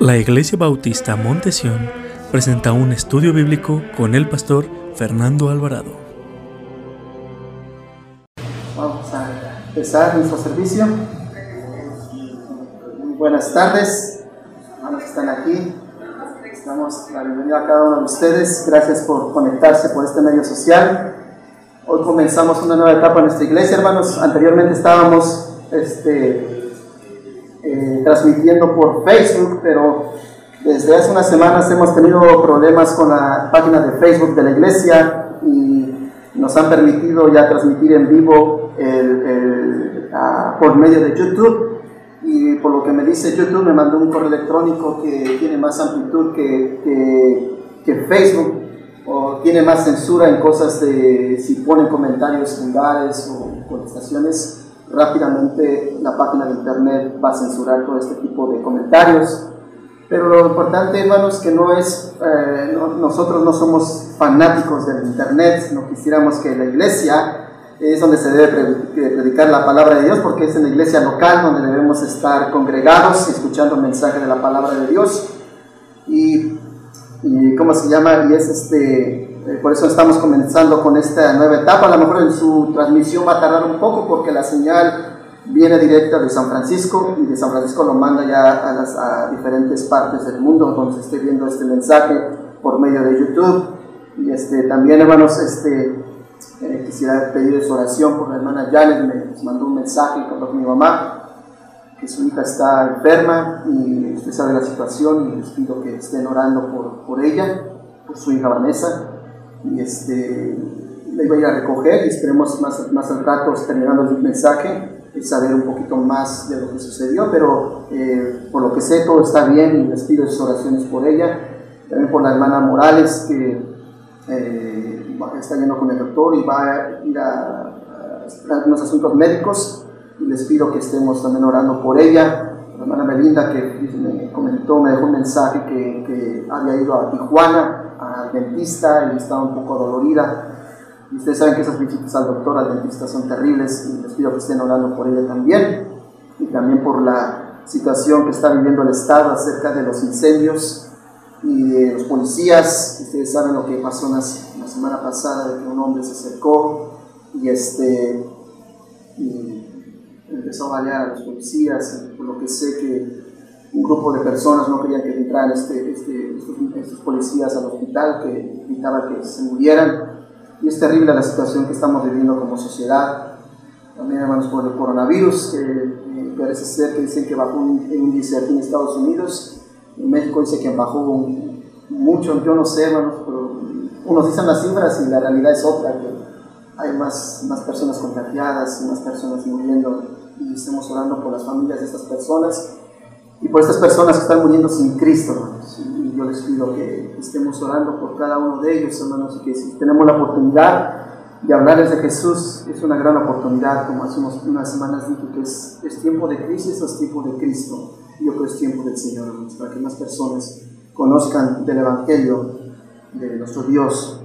La Iglesia Bautista Montesión presenta un estudio bíblico con el pastor Fernando Alvarado. Vamos a empezar nuestro servicio. Buenas tardes, hermanos que están aquí. Damos la bienvenida a cada uno de ustedes. Gracias por conectarse por este medio social. Hoy comenzamos una nueva etapa en nuestra iglesia, hermanos. Anteriormente estábamos este, eh, transmitiendo por Facebook, pero desde hace unas semanas hemos tenido problemas con la página de Facebook de la iglesia y nos han permitido ya transmitir en vivo por medio de YouTube. Y por lo que me dice YouTube, me mandó un correo electrónico que tiene más amplitud que, que, que Facebook o tiene más censura en cosas de si ponen comentarios vulgares o contestaciones rápidamente la página de internet va a censurar todo este tipo de comentarios. Pero lo importante, hermanos, que no es, eh, nosotros no somos fanáticos del internet, no quisiéramos que la iglesia es donde se debe predicar la palabra de Dios, porque es en la iglesia local donde debemos estar congregados, escuchando el mensaje de la palabra de Dios. Y, y ¿cómo se llama? Y es este, por eso estamos comenzando con esta nueva etapa. A lo mejor en su transmisión va a tardar un poco porque la señal viene directa de San Francisco y de San Francisco lo manda ya a diferentes partes del mundo donde esté viendo este mensaje por medio de YouTube. Y este, también, hermanos, este, eh, quisiera pedir su oración por la hermana Janet, me mandó un mensaje con mi mamá, que su hija está enferma y usted sabe la situación y les pido que estén orando por, por ella, por su hija Vanessa y este, le iba a ir a recoger y esperemos más, más al rato, terminando el mensaje, saber un poquito más de lo que sucedió, pero eh, por lo que sé todo está bien y les pido sus oraciones por ella, también por la hermana Morales que eh, está yendo con el doctor y va a ir a, a, unos asuntos médicos y les pido que estemos también orando por ella. La hermana Melinda que me comentó, me dejó un mensaje que, que había ido a Tijuana al dentista y estaba un poco dolorida. Y ustedes saben que esas visitas al doctor, al dentista son terribles y les pido que estén orando por ella también. Y también por la situación que está viviendo el Estado acerca de los incendios y de los policías. Ustedes saben lo que pasó la, semana pasada, de que un hombre se acercó y, este, y empezó a balear a los policías, por lo que sé que un grupo de personas no querían que entraran este, este, estos, policías al hospital, que evitaban que se murieran. Y es terrible la situación que estamos viviendo como sociedad. También, hermanos, por el coronavirus, que parece ser que dicen que bajó un índice aquí en Estados Unidos. En México dice que bajó mucho, yo no sé, hermanos, pero unos dicen las cifras y la realidad es otra, que hay más, más personas contagiadas y más personas muriendo. Y estamos orando por las familias de estas personas y por estas personas que están muriendo sin Cristo, hermanos. Y yo les pido que estemos orando por cada uno de ellos, hermanos, y que si tenemos la oportunidad de hablarles de Jesús, es una gran oportunidad, como hace unas semanas dije, que es, es tiempo de crisis es tiempo de Cristo. Y yo creo que es tiempo del Señor, hermanos, para que más personas conozcan del Evangelio de nuestro Dios.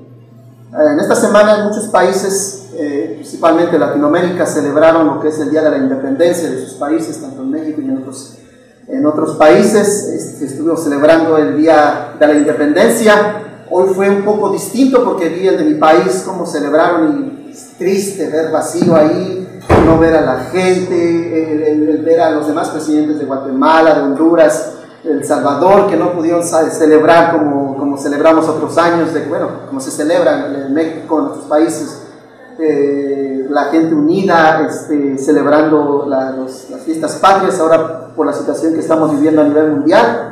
Eh, en esta semana en muchos países, eh, principalmente Latinoamérica, celebraron lo que es el Día de la Independencia de sus países, tanto en México y en otros en otros países. Este, estuvimos celebrando el Día de la Independencia. Hoy fue un poco distinto porque vi el de mi país, cómo celebraron y es triste ver vacío ahí, no ver a la gente, el, ver a los demás presidentes de Guatemala, de Honduras, El Salvador, que no pudieron celebrar como, como celebramos otros años, de, bueno, como se celebra en México, en otros países. Eh, la gente unida, este, celebrando las fiestas patrias, ahora por la situación que estamos viviendo a nivel mundial.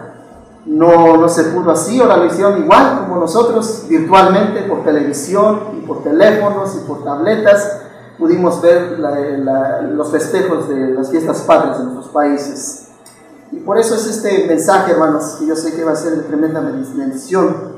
No, no se pudo así, ahora lo hicieron igual como nosotros, virtualmente, por televisión y por teléfonos y por tabletas. Pudimos ver los festejos de las fiestas patrias en nuestros países. Y por eso es este mensaje, hermanos, que yo sé que va a ser de tremenda bendición.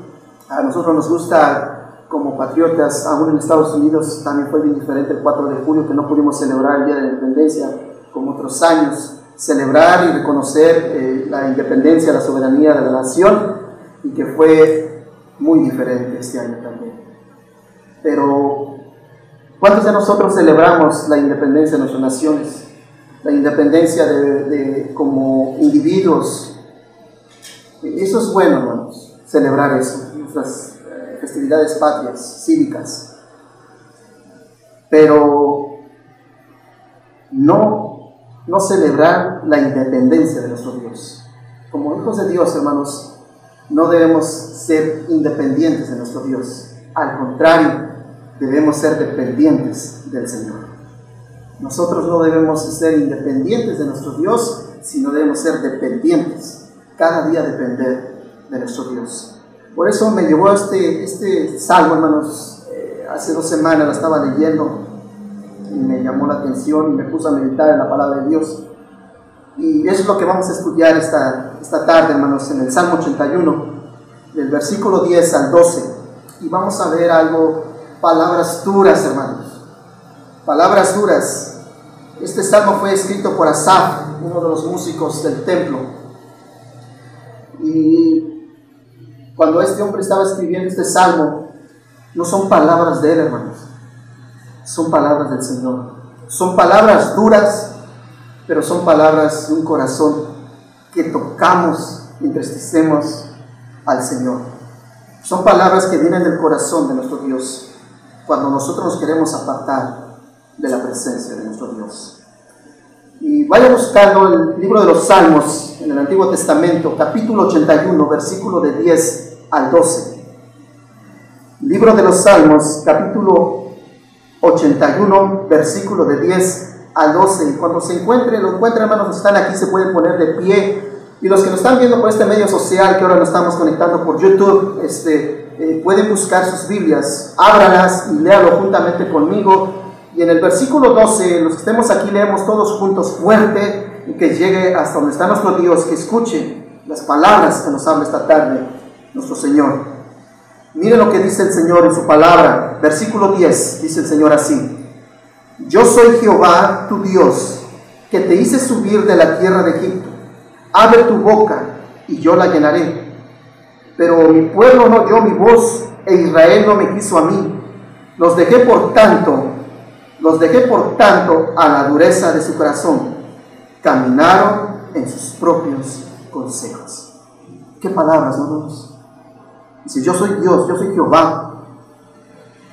A nosotros nos gusta, como patriotas, aún en Estados Unidos también fue bien diferente el 4 de julio, que no pudimos celebrar el Día de la Independencia como otros años celebrar y reconocer eh, la independencia, la soberanía de la nación y que fue muy diferente este año también. Pero, ¿cuántos de nosotros celebramos la independencia de nuestras naciones? La independencia de, como individuos, Eso es bueno, hermanos, celebrar eso, nuestras festividades patrias, cívicas. Pero no, no celebrar la independencia de nuestro Dios. Como hijos de Dios, hermanos, no debemos ser independientes de nuestro Dios. Al contrario, debemos ser dependientes del Señor. Nosotros no debemos ser independientes de nuestro Dios, sino debemos ser dependientes, cada día depender de nuestro Dios. Por eso me llevó este, este salmo, hermanos, eh, hace dos semanas la estaba leyendo y me llamó la atención y me puse a meditar en la palabra de Dios. Y eso es lo que vamos a estudiar esta, esta tarde, hermanos, en el Salmo 81, del versículo 10 al 12. Y vamos a ver algo, palabras duras, hermanos. Palabras duras. Este salmo fue escrito por Asaf, uno de los músicos del templo. Y cuando este hombre estaba escribiendo este salmo, no son palabras de él, hermanos. Son palabras del Señor. Son palabras duras, pero son palabras de un corazón que tocamos y entristecemos al Señor. Son palabras que vienen del corazón de nuestro Dios cuando nosotros nos queremos apartar de la presencia de nuestro Dios. Y vaya buscando el libro de los Salmos en el Antiguo Testamento, capítulo 81, versículo de 10 al 12. Libro de los Salmos, capítulo 81, versículo de 10 al 12. Y cuando se encuentre, lo encuentren, hermanos, están aquí, se pueden poner de pie. Y los que nos están viendo por este medio social, que ahora nos estamos conectando por YouTube, este, eh, pueden buscar sus Biblias, ábralas y léalo juntamente conmigo. Y en el versículo 12, los que estemos aquí, leemos todos juntos fuerte y que llegue hasta donde está nuestro Dios, que escuche las palabras que nos habla esta tarde nuestro Señor. Miren lo que dice el Señor en su palabra. Versículo 10, dice el Señor así. Yo soy Jehová, tu Dios, que te hice subir de la tierra de Egipto. Abre tu boca y yo la llenaré. Pero mi pueblo no oyó mi voz e Israel no me quiso a mí. Los dejé por tanto, los dejé por tanto a la dureza de su corazón. Caminaron en sus propios consejos. ¿Qué palabras, no? Dice, yo soy Dios, yo soy Jehová,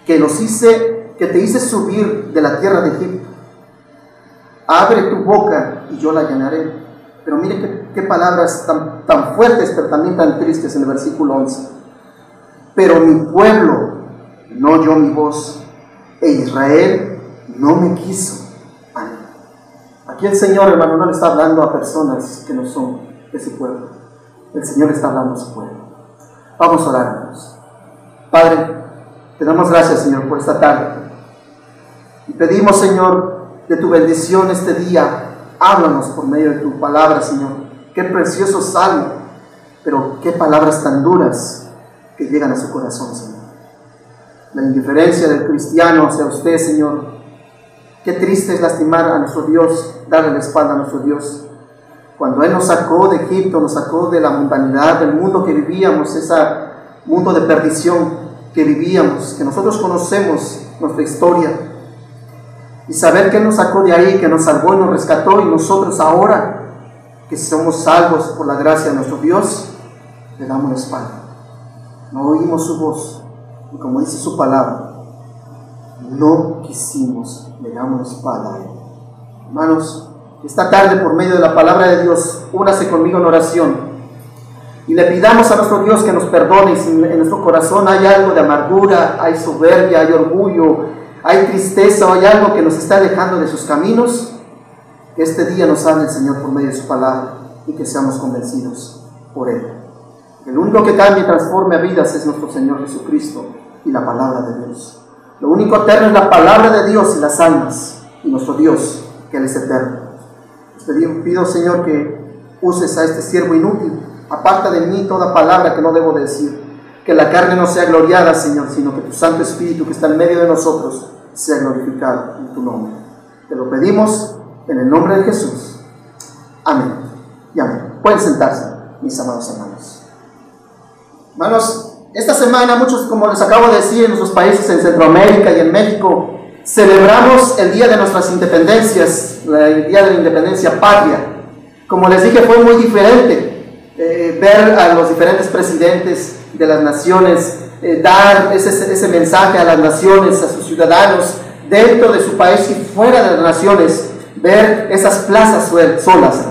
que los hice que te hice subir de la tierra de Egipto. Abre tu boca y yo la llenaré. Pero mire qué, palabras tan, tan fuertes, pero también tan tristes en el versículo 11. Pero mi pueblo no oyó mi voz, e Israel no me quiso. Aquí el Señor, hermano, no le está hablando a personas que no son de su pueblo. El Señor está hablando a su pueblo. Vamos a orar, hermanos. Padre, te damos gracias, Señor, por esta tarde. Y pedimos, Señor, de tu bendición este día. Háblanos por medio de tu palabra, Señor. Qué precioso salmo, pero qué palabras tan duras que llegan a su corazón, Señor. La indiferencia del cristiano hacia usted, Señor. Qué triste es lastimar a nuestro Dios, darle la espalda a nuestro Dios. Cuando Él nos sacó de Egipto, nos sacó de la mundanidad, del mundo que vivíamos, ese mundo de perdición que vivíamos, que nosotros conocemos nuestra historia y saber que nos sacó de ahí, que nos salvó y nos rescató y nosotros ahora que somos salvos por la gracia de nuestro Dios, le damos la espalda. No oímos su voz y como dice su palabra, no quisimos, le damos espalda a Él. Hermanos, esta tarde por medio de la palabra de Dios, únase conmigo en oración y le pidamos a nuestro Dios que nos perdone si en nuestro corazón hay algo de amargura, hay soberbia, hay orgullo, hay tristeza o hay algo que nos está alejando de sus caminos, que este día nos hable el Señor por medio de su palabra y que seamos convencidos por Él. El único que cambia y transforma vidas es nuestro Señor Jesucristo y la palabra de Dios. Lo único eterno es la palabra de Dios y las almas y nuestro Dios, que Él es eterno. Te pido, Señor, que uses a este siervo inútil. Aparta de mí toda palabra que no debo decir que la carne no sea gloriada, Señor, sino que tu Santo Espíritu que está en medio de nosotros sea glorificado en tu nombre. Te lo pedimos en el nombre de Jesús. Amén. Y amén. Pueden sentarse, mis amados hermanos. Hermanos, esta semana muchos, como les acabo de decir, en nuestros países, en Centroamérica y en México, celebramos el día de nuestras independencias, el día de la independencia patria. Como les dije, fue muy diferente eh, ver a los diferentes presidentes de las naciones eh, dar ese, ese mensaje a las naciones, a sus ciudadanos, dentro de su país y fuera de las naciones, ver esas plazas solas,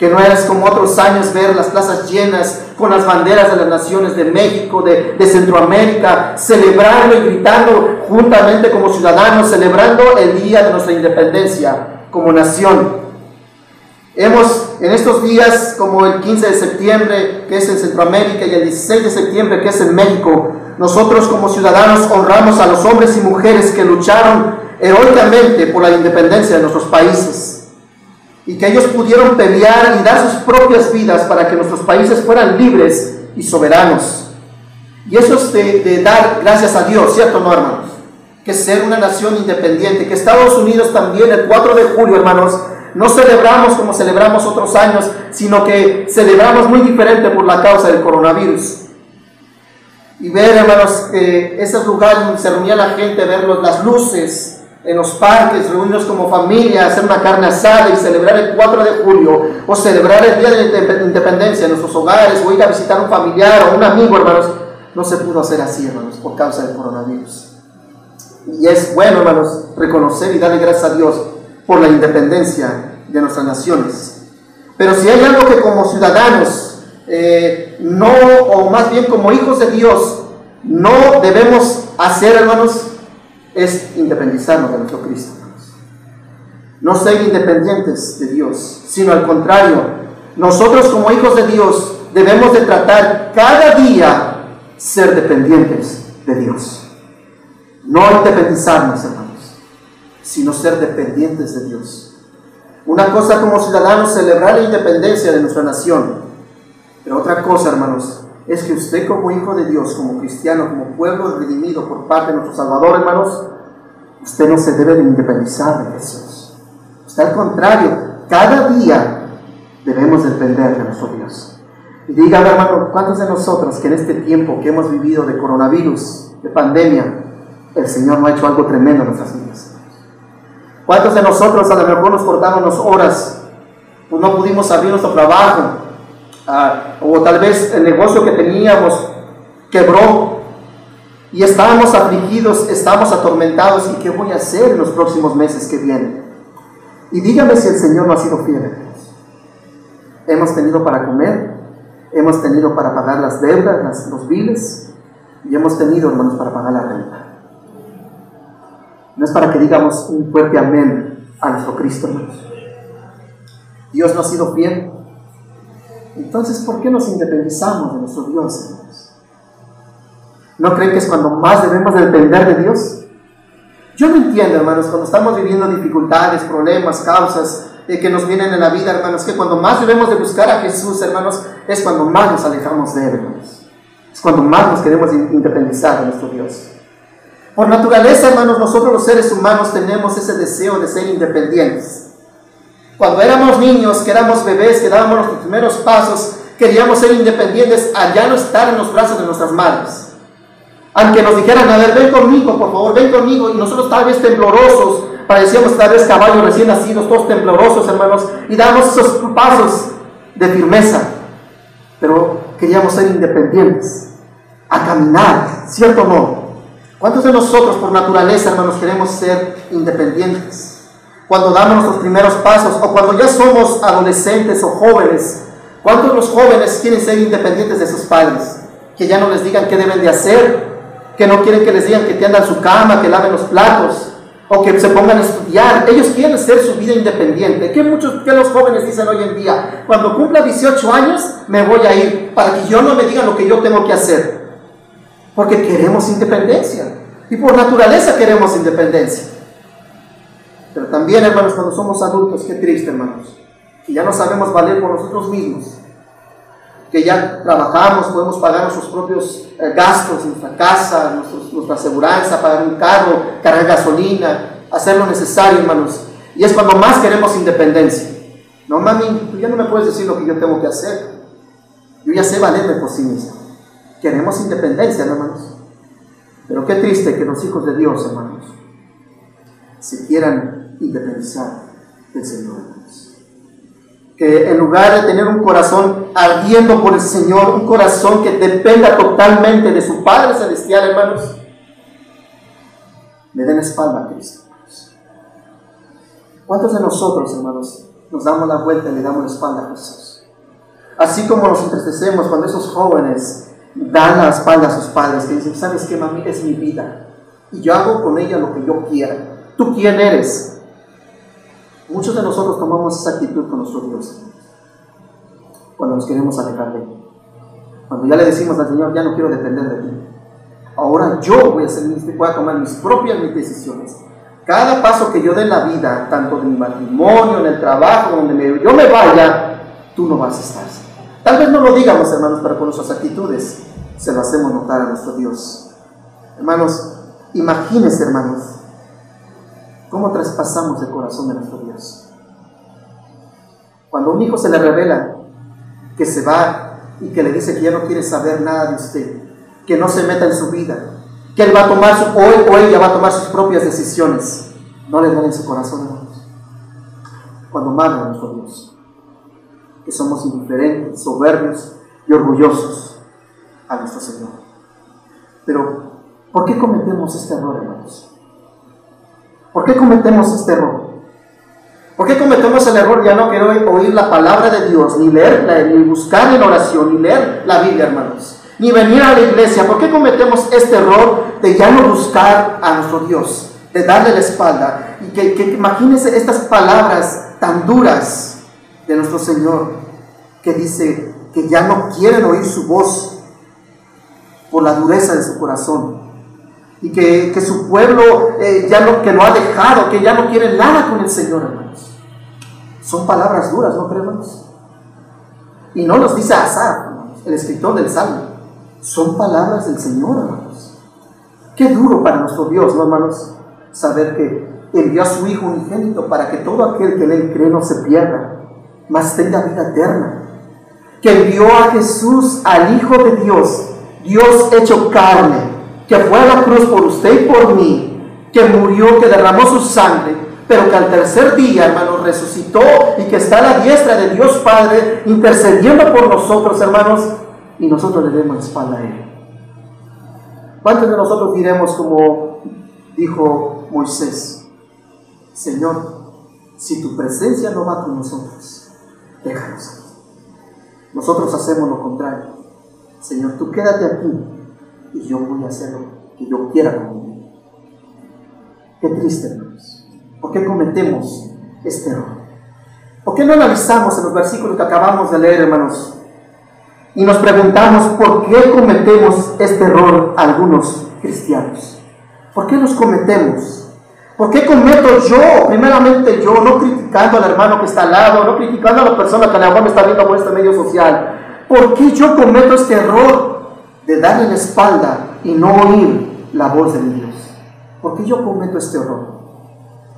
que no es como otros años ver las plazas llenas con las banderas de las naciones de México, de, de, Centroamérica, celebrando y gritando juntamente como ciudadanos, celebrando el día de nuestra independencia como nación. Hemos en estos días, como el 15 de septiembre, que es en Centroamérica, y el 16 de septiembre, que es en México, nosotros como ciudadanos honramos a los hombres y mujeres que lucharon heroicamente por la independencia de nuestros países y que ellos pudieron pelear y dar sus propias vidas para que nuestros países fueran libres y soberanos. Y eso es de, dar gracias a Dios, ¿cierto, no, hermanos? Que ser una nación independiente, que Estados Unidos también el 4 de julio, hermanos, no celebramos como celebramos otros años, sino que celebramos muy diferente por la causa del coronavirus. Y ver, hermanos, que esos lugares donde se reunía la gente, ver las luces en los parques, reunirnos como familia, hacer una carne asada y celebrar el 4 de julio, o celebrar el Día de la Independencia en nuestros hogares, o ir a visitar a un familiar o un amigo, hermanos, no se pudo hacer así, hermanos, por causa del coronavirus. Y es bueno, hermanos, reconocer y darle gracias a Dios por la independencia de nuestras naciones. Pero si hay algo que como ciudadanos, eh, no, o más bien como hijos de Dios, no debemos hacer, hermanos, es independizarnos de nuestro Cristo. No ser independientes de Dios, sino al contrario, nosotros como hijos de Dios debemos de tratar cada día ser dependientes de Dios. No independizarnos, hermanos sino ser dependientes de Dios. Una cosa como ciudadanos, celebrar la independencia de nuestra nación. Pero otra cosa, hermanos, es que usted como hijo de Dios, como cristiano, como pueblo redimido por parte de nuestro Salvador, hermanos, usted no se debe de independizar de Jesús. Usted al contrario, cada día debemos depender de nuestro Dios. Y dígame, hermano, ¿cuántos de nosotros que en este tiempo que hemos vivido de coronavirus, de pandemia, el Señor no ha hecho algo tremendo en nuestras vidas? ¿Cuántos de nosotros a lo mejor nos cortamos horas? Pues no pudimos abrir nuestro trabajo. Ah, o tal vez el negocio que teníamos quebró y estábamos afligidos, estamos atormentados. ¿Y qué voy a hacer en los próximos meses que vienen? Y dígame si el Señor no ha sido fiel. Hemos tenido para comer, hemos tenido para pagar las deudas, los biles, y hemos tenido, hermanos, para pagar la renta. No es para que digamos un fuerte amén a nuestro Cristo, hermanos. Dios no ha sido fiel. Entonces, ¿por qué nos independizamos de nuestro Dios, hermanos? ¿No creen que es cuando más debemos de depender de Dios? Yo no entiendo, hermanos, cuando estamos viviendo dificultades, problemas, causas eh, que nos vienen en la vida, hermanos, que cuando más debemos de buscar a Jesús, hermanos, es cuando más nos alejamos de Él, hermanos. Es cuando más nos queremos independizar de nuestro Dios. Por naturaleza, hermanos, nosotros los seres humanos tenemos ese deseo de ser independientes. Cuando éramos niños, que éramos bebés, que dábamos los primeros pasos, queríamos ser independientes al ya no estar en los brazos de nuestras madres. Aunque nos dijeran, a ver, ven conmigo, por favor, ven conmigo, y nosotros tal vez temblorosos, parecíamos tal vez caballos recién nacidos, todos temblorosos, hermanos, y dábamos esos pasos de firmeza. Pero queríamos ser independientes, a caminar, ¿cierto o no? ¿Cuántos de nosotros por naturaleza, hermanos, queremos ser independientes? Cuando damos nuestros primeros pasos o cuando ya somos adolescentes o jóvenes, ¿cuántos los jóvenes quieren ser independientes de sus padres? Que ya no les digan qué deben de hacer, que no quieren que les digan que tiendan su cama, que laven los platos o que se pongan a estudiar. Ellos quieren ser su vida independiente. ¿Qué muchos que los jóvenes dicen hoy en día? Cuando cumpla 18 años me voy a ir para que yo no me digan lo que yo tengo que hacer. Porque queremos independencia. Y por naturaleza queremos independencia. Pero también, hermanos, cuando somos adultos, qué triste, hermanos, que ya no sabemos valer por nosotros mismos, que ya trabajamos, podemos pagar nuestros propios eh, gastos, nuestra casa, nuestra aseguranza, pagar un carro, cargar gasolina, hacer lo necesario, hermanos. Y es cuando más queremos independencia. No, mami, tú ya no me puedes decir lo que yo tengo que hacer. Yo ya sé valerme por sí mismo. Queremos independencia, hermanos. Pero qué triste que los hijos de Dios, hermanos, se quieran independizar del Señor, que en lugar de tener un corazón ardiendo por el Señor, un corazón que dependa totalmente de su Padre Celestial, hermanos, le den espalda a Cristo. ¿Cuántos de nosotros, hermanos, nos damos la vuelta y le damos la espalda a Jesús? Así como nos entristecemos cuando esos jóvenes dan la espalda a sus padres, que dicen, ¿sabes qué, mami? Es mi vida. Y yo hago con ella lo que yo quiera. ¿Tú quién eres? Muchos de nosotros tomamos esa actitud con nuestro Dios cuando nos queremos alejar de Él. Cuando ya le decimos al Señor, ya no quiero depender de ti. Ahora yo voy a, hacer, voy a tomar mis propias decisiones. Cada paso que yo dé en la vida, tanto en mi matrimonio, en el trabajo, donde yo me vaya, tú no vas a estar. Tal vez no lo digamos, hermanos, pero con nuestras actitudes se lo hacemos notar a nuestro Dios. Hermanos, imagínense, hermanos, ¿Cómo traspasamos el corazón de nuestro Dios? Cuando un hijo se le revela que se va y que le dice que ya no quiere saber nada de usted, que no se meta en su vida, que él va a tomar su, hoy o ella va a tomar sus propias decisiones, no le en su corazón, hermanos. Cuando manda a nuestro Dios, que somos indiferentes, soberbios y orgullosos a nuestro Señor. Pero, ¿por qué cometemos este error, hermanos? ¿Por qué cometemos este error? ¿Por qué cometemos el error ya no quiero oír la palabra de Dios, ni leerla, ni buscar en oración, ni leer la Biblia, hermanos? Ni venir a la iglesia. ¿Por qué cometemos este error de ya no buscar a nuestro Dios? De darle la espalda. Y que, que imagínense estas palabras tan duras de nuestro Señor, que dice que ya no quieren oír su voz por la dureza de su corazón y que, su pueblo eh, ya no, que lo ha dejado, que ya no quiere nada con el Señor, hermanos. Son palabras duras, ¿no creemos? Y no los dice Azar, el escritor del Salmo. Son palabras del Señor, hermanos. Qué duro para nuestro Dios, ¿no, hermanos? Saber que envió a su Hijo unigénito para que todo aquel que le cree no se pierda, mas tenga vida eterna. Que envió a Jesús, al Hijo de Dios, Dios hecho carne que fue a la cruz por usted y por mí, que murió, que derramó su sangre, pero que al tercer día, hermanos, resucitó y que está a la diestra de Dios Padre intercediendo por nosotros, hermanos, y nosotros le demos espalda a Él. ¿Cuántos de nosotros diremos como dijo Moisés, Señor, si tu presencia no va con nosotros, déjanos. Nosotros hacemos lo contrario. Señor, tú quédate aquí y yo voy a hacer lo que yo quiera con Qué triste, hermanos. ¿Por qué cometemos este error? ¿Por qué no analizamos en los versículos que acabamos de leer, hermanos? Y nos preguntamos por qué cometemos este error algunos cristianos. ¿Por qué los cometemos? ¿Por qué cometo yo, primeramente yo, no criticando al hermano que está al lado, no criticando a la persona que a lo mejor me está viendo por este medio social? ¿Por qué yo cometo este error? De darle la espalda y no oír la voz de Dios. ¿Por qué yo cometo este error?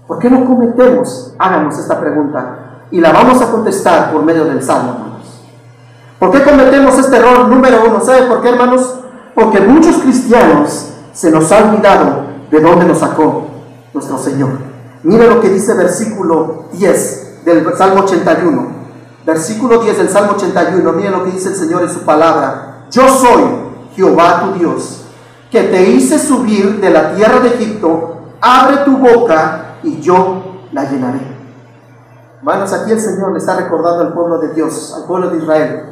¿Por qué no cometemos? Háganos esta pregunta y la vamos a contestar por medio del Salmo, hermanos. ¿Por qué cometemos este error número uno? ¿Sabe por qué, hermanos? Porque muchos cristianos se nos ha olvidado de dónde nos sacó nuestro Señor. Mire lo que dice versículo 10 del Salmo 81. Versículo 10 del Salmo 81. Mire lo que dice el Señor en su palabra. Yo soy Jehová tu Dios, que te hice subir de la tierra de Egipto, abre tu boca y yo la llenaré. Hermanos, aquí el Señor le está recordando al pueblo de Dios, al pueblo de Israel.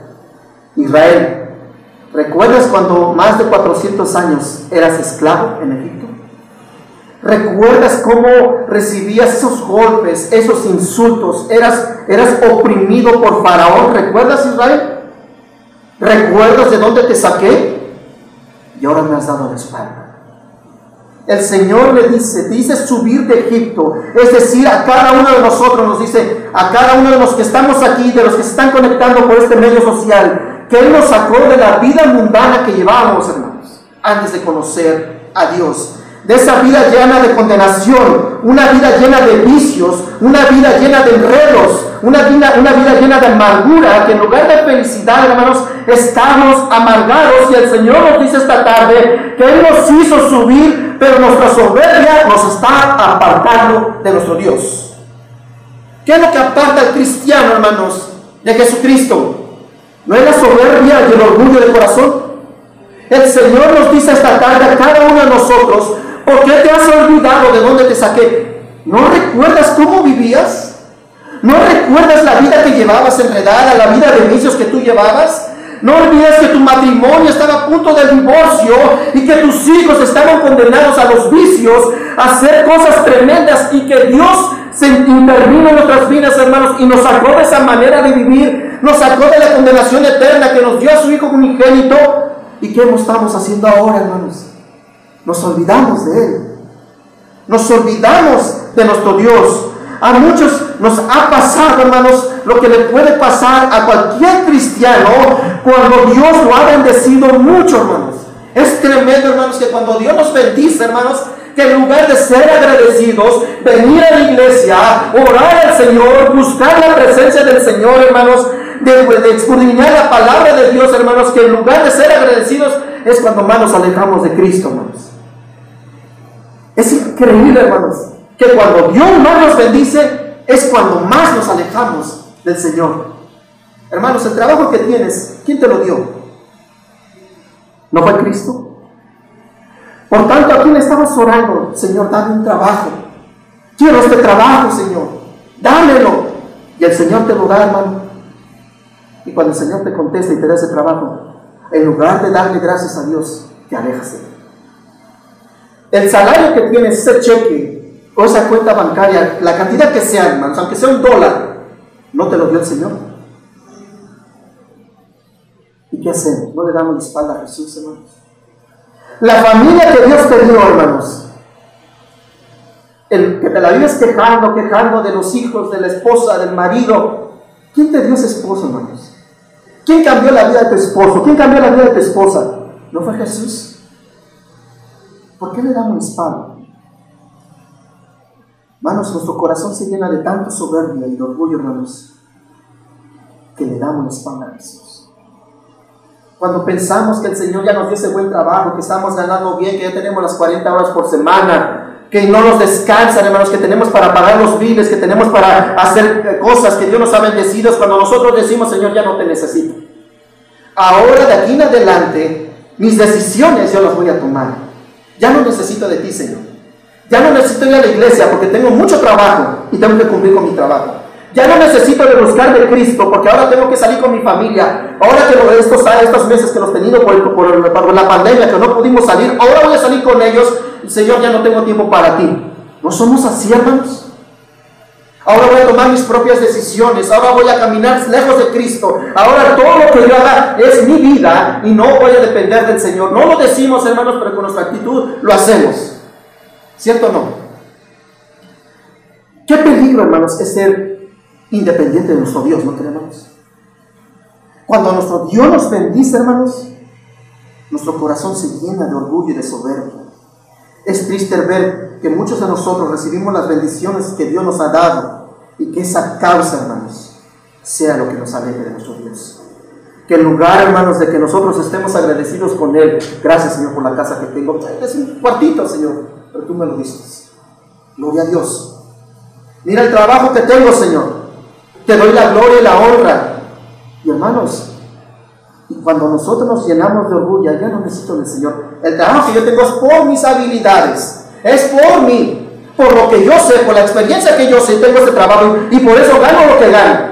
Israel, ¿recuerdas cuando más de 400 años eras esclavo en Egipto? ¿Recuerdas cómo recibías esos golpes, esos insultos? Eras, eras oprimido por Faraón. ¿Recuerdas Israel? ¿Recuerdas de dónde te saqué? Y ahora me has dado la espalda. El Señor le dice, dice subir de Egipto, es decir, a cada uno de nosotros nos dice, a cada uno de los que estamos aquí, de los que se están conectando por este medio social, que Él nos sacó de la vida mundana que llevábamos, hermanos, antes de conocer a Dios de esa vida llena de condenación, una vida llena de vicios, una vida llena de enredos, una vida, una vida llena de amargura, que en lugar de felicidad, hermanos, estamos amargados y el Señor nos dice esta tarde que Él nos hizo subir, pero nuestra soberbia nos está apartando de nuestro Dios. ¿Qué es lo que aparta al cristiano, hermanos, de Jesucristo no es la soberbia y el orgullo del corazón. El Señor nos dice esta tarde a cada uno de nosotros, ¿por qué te has olvidado de dónde te saqué? ¿No recuerdas cómo vivías? ¿No recuerdas la vida que llevabas enredada, la vida de vicios que tú llevabas? No olvides que tu matrimonio estaba a punto del divorcio y que tus hijos estaban condenados a los vicios, a hacer cosas tremendas y que Dios se intervino en nuestras vidas, hermanos, y nos sacó de esa manera de vivir, nos sacó de la condenación eterna que nos dio a su Hijo unigénito. ¿Y qué estamos haciendo ahora, hermanos? Nos olvidamos de Él. Nos olvidamos de nuestro Dios. A muchos nos ha pasado, hermanos, lo que le puede pasar a cualquier cristiano cuando Dios lo ha bendecido mucho, hermanos. Es tremendo, hermanos, que cuando Dios nos bendice, hermanos, que en lugar de ser agradecidos, venir a la iglesia, orar al Señor, buscar la presencia del Señor, hermanos, de, de la palabra de Dios, hermanos, que en lugar de ser agradecidos, es cuando más nos alejamos de Cristo, hermanos. Es increíble, hermanos, que cuando Dios más nos bendice, es cuando más nos alejamos del Señor. Hermanos, el trabajo que tienes, ¿quién te lo dio? ¿No fue Cristo? Por tanto, ¿a quién estabas orando? Señor, dame un trabajo. Quiero este trabajo, Señor. Dámelo. Y el Señor te lo da, hermano. Y cuando el Señor te contesta y te da ese trabajo, en lugar de darle gracias a Dios, te alejas de. El salario que tienes, ese cheque o esa cuenta bancaria, la cantidad que sea, hermanos, aunque sea un dólar, no te lo dio el Señor. ¿Y qué hacemos? ¿No le damos la espalda a Jesús, hermanos? La familia que Dios te dio, hermanos. El que te la vives quejando, quejando de los hijos, de la esposa, del marido. ¿Quién te dio ese esposo, hermanos? ¿Quién cambió la vida de tu esposo? ¿Quién cambió la vida de tu esposa? ¿No fue Jesús? ¿Por qué le damos espalda? Hermanos, nuestro corazón se llena de tanto soberbia y de orgullo, hermanos, que le damos espalda a Jesús. Cuando pensamos que el Señor ya nos dio ese buen trabajo, que estamos ganando bien, que ya tenemos las 40 horas por semana, que no nos descansan, hermanos, que tenemos para pagar los biles, que tenemos para hacer cosas que Dios nos ha bendecido, cuando nosotros decimos, Señor, ya no te necesito. Ahora de aquí en adelante, mis decisiones yo las voy a tomar. Ya no necesito de ti, Señor. Ya no necesito ir a la iglesia porque tengo mucho trabajo y tengo que cumplir con mi trabajo. Ya no necesito de buscar de Cristo, porque ahora tengo que salir con mi familia. Ahora que estos, estos meses que los he tenido por, por, la pandemia, que no pudimos salir, ahora voy a salir con ellos. Señor, ya no tengo tiempo para ti. ¿No somos así, hermanos? Ahora voy a tomar mis propias decisiones. Ahora voy a caminar lejos de Cristo. Ahora todo lo que yo haga es mi vida y no voy a depender del Señor. No lo decimos, hermanos, pero con nuestra actitud lo hacemos. ¿Cierto o no? Qué peligro, hermanos, es ser independiente de nuestro Dios, ¿no creemos? Cuando nuestro Dios nos bendice, hermanos, nuestro corazón se llena de orgullo y de soberbia. Es triste ver que muchos de nosotros recibimos las bendiciones que Dios nos ha dado y que esa causa, hermanos, sea lo que nos aleje de nuestro Dios. Que en lugar, hermanos, de que nosotros estemos agradecidos con Él, gracias, Señor, por la casa que tengo. Es un cuartito, Señor, pero tú me lo diste. Gloria a Dios. Mira el trabajo que tengo, Señor. Te doy la gloria y la honra. Y hermanos, y cuando nosotros nos llenamos de orgullo, ya no necesito del Señor. El trabajo que yo tengo es por mis habilidades, es por mí, por lo que yo sé, por la experiencia que yo sé, tengo este trabajo y por eso gano lo que gano.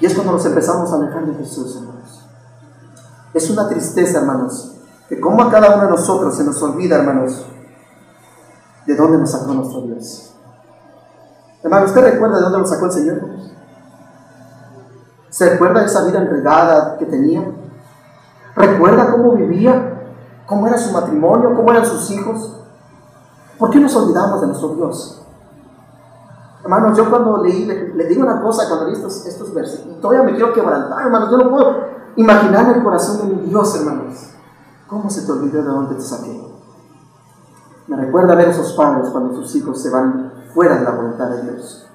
Y es cuando nos empezamos a alejar de Jesús, hermanos. Es una tristeza, hermanos, que como a cada uno de nosotros se nos olvida, hermanos, de dónde nos sacó nuestro Dios. Hermano, ¿usted recuerda de dónde lo sacó el Señor? ¿Se recuerda esa vida enredada que tenía? ¿Recuerda cómo vivía? ¿Cómo era su matrimonio? ¿Cómo eran sus hijos? ¿Por qué nos olvidamos de nuestro Dios? Hermanos, yo cuando leí, le, digo una cosa cuando leí estos, estos versos, y todavía me quiero quebrantar, hermanos, yo no puedo imaginar el corazón de mi Dios, hermanos. ¿Cómo se te olvidó de dónde te saqué? Me recuerda ver a esos padres cuando sus hijos se van fuera de la voluntad de Dios,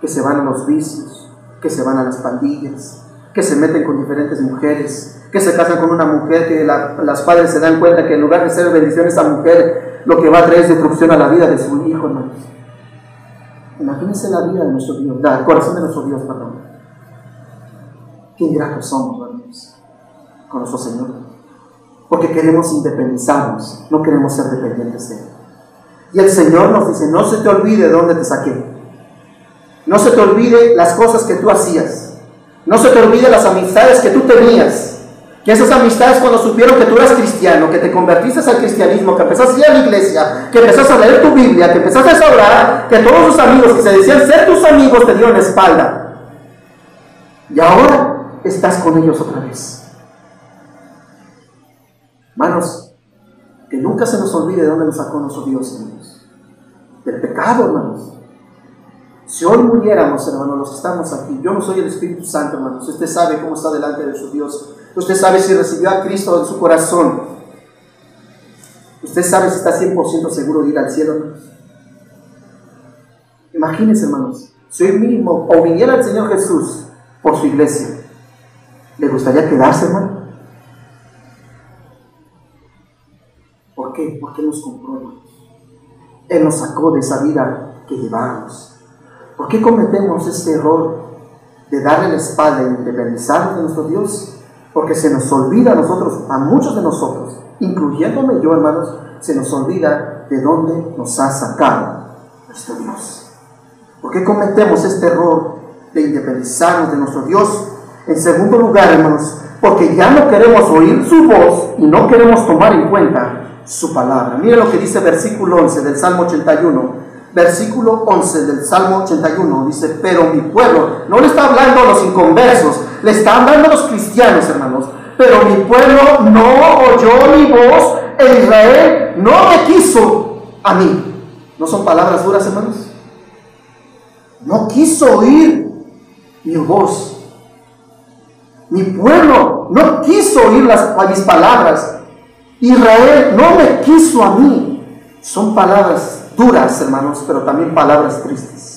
que se van a los vicios, que se van a las pandillas, que se meten con diferentes mujeres, que se casan con una mujer que las padres se dan cuenta que en lugar de ser bendición a esa mujer, lo que va a traer es destrucción a la vida de su hijo, hermanos. Imagínense la vida de nuestro Dios, el corazón de nuestro Dios, perdón. Qué ingratos somos, hermanos, con nuestro Señor. Porque queremos independizarnos, no queremos ser dependientes de Él. Y el Señor nos dice, no se te olvide de dónde te saqué. No se te olvide las cosas que tú hacías. No se te olvide las amistades que tú tenías. Que esas amistades cuando supieron que tú eras cristiano, que te convertiste al cristianismo, que empezaste a ir a la iglesia, que empezaste a leer tu Biblia, que empezaste a orar, que todos tus amigos que se decían ser tus amigos te dieron espalda. Y ahora estás con ellos otra vez. Hermanos, que nunca se nos olvide de dónde nos sacó nuestro Dios, hermanos. Del pecado, hermanos. Si hoy muriéramos, hermanos, los que estamos aquí, yo no soy el Espíritu Santo, hermanos. Usted sabe cómo está delante de su Dios. Usted sabe si recibió a Cristo en su corazón. Usted sabe si está 100% seguro de ir al cielo. Imagínense, hermanos, si hoy mismo o viniera el Señor Jesús por su iglesia, ¿le gustaría quedarse, hermano? ¿Por qué? Porque nos compró, Él nos sacó de esa vida que llevábamos. ¿Por qué cometemos este error de darle la espalda y independizarnos de nuestro Dios? porque se nos olvida a nosotros, a muchos de nosotros, incluyéndome yo, hermanos, se nos olvida de dónde nos ha sacado nuestro Dios. ¿Por qué cometemos este error de independizarnos de nuestro Dios? En segundo lugar, hermanos, porque ya no queremos oír su voz y no queremos tomar en cuenta su palabra. Mire lo que dice versículo 11 del Salmo 81. Versículo 11 del Salmo 81 dice, pero mi pueblo, no le está hablando a los inconversos, le está hablando a los cristianos, hermanos. Pero mi pueblo no oyó mi voz e Israel no me quiso a mí. ¿No son palabras duras, hermanos? No quiso oír mi voz. Mi pueblo no quiso oír las, mis palabras. Israel no me quiso a mí. Son palabras duras, hermanos, pero también palabras tristes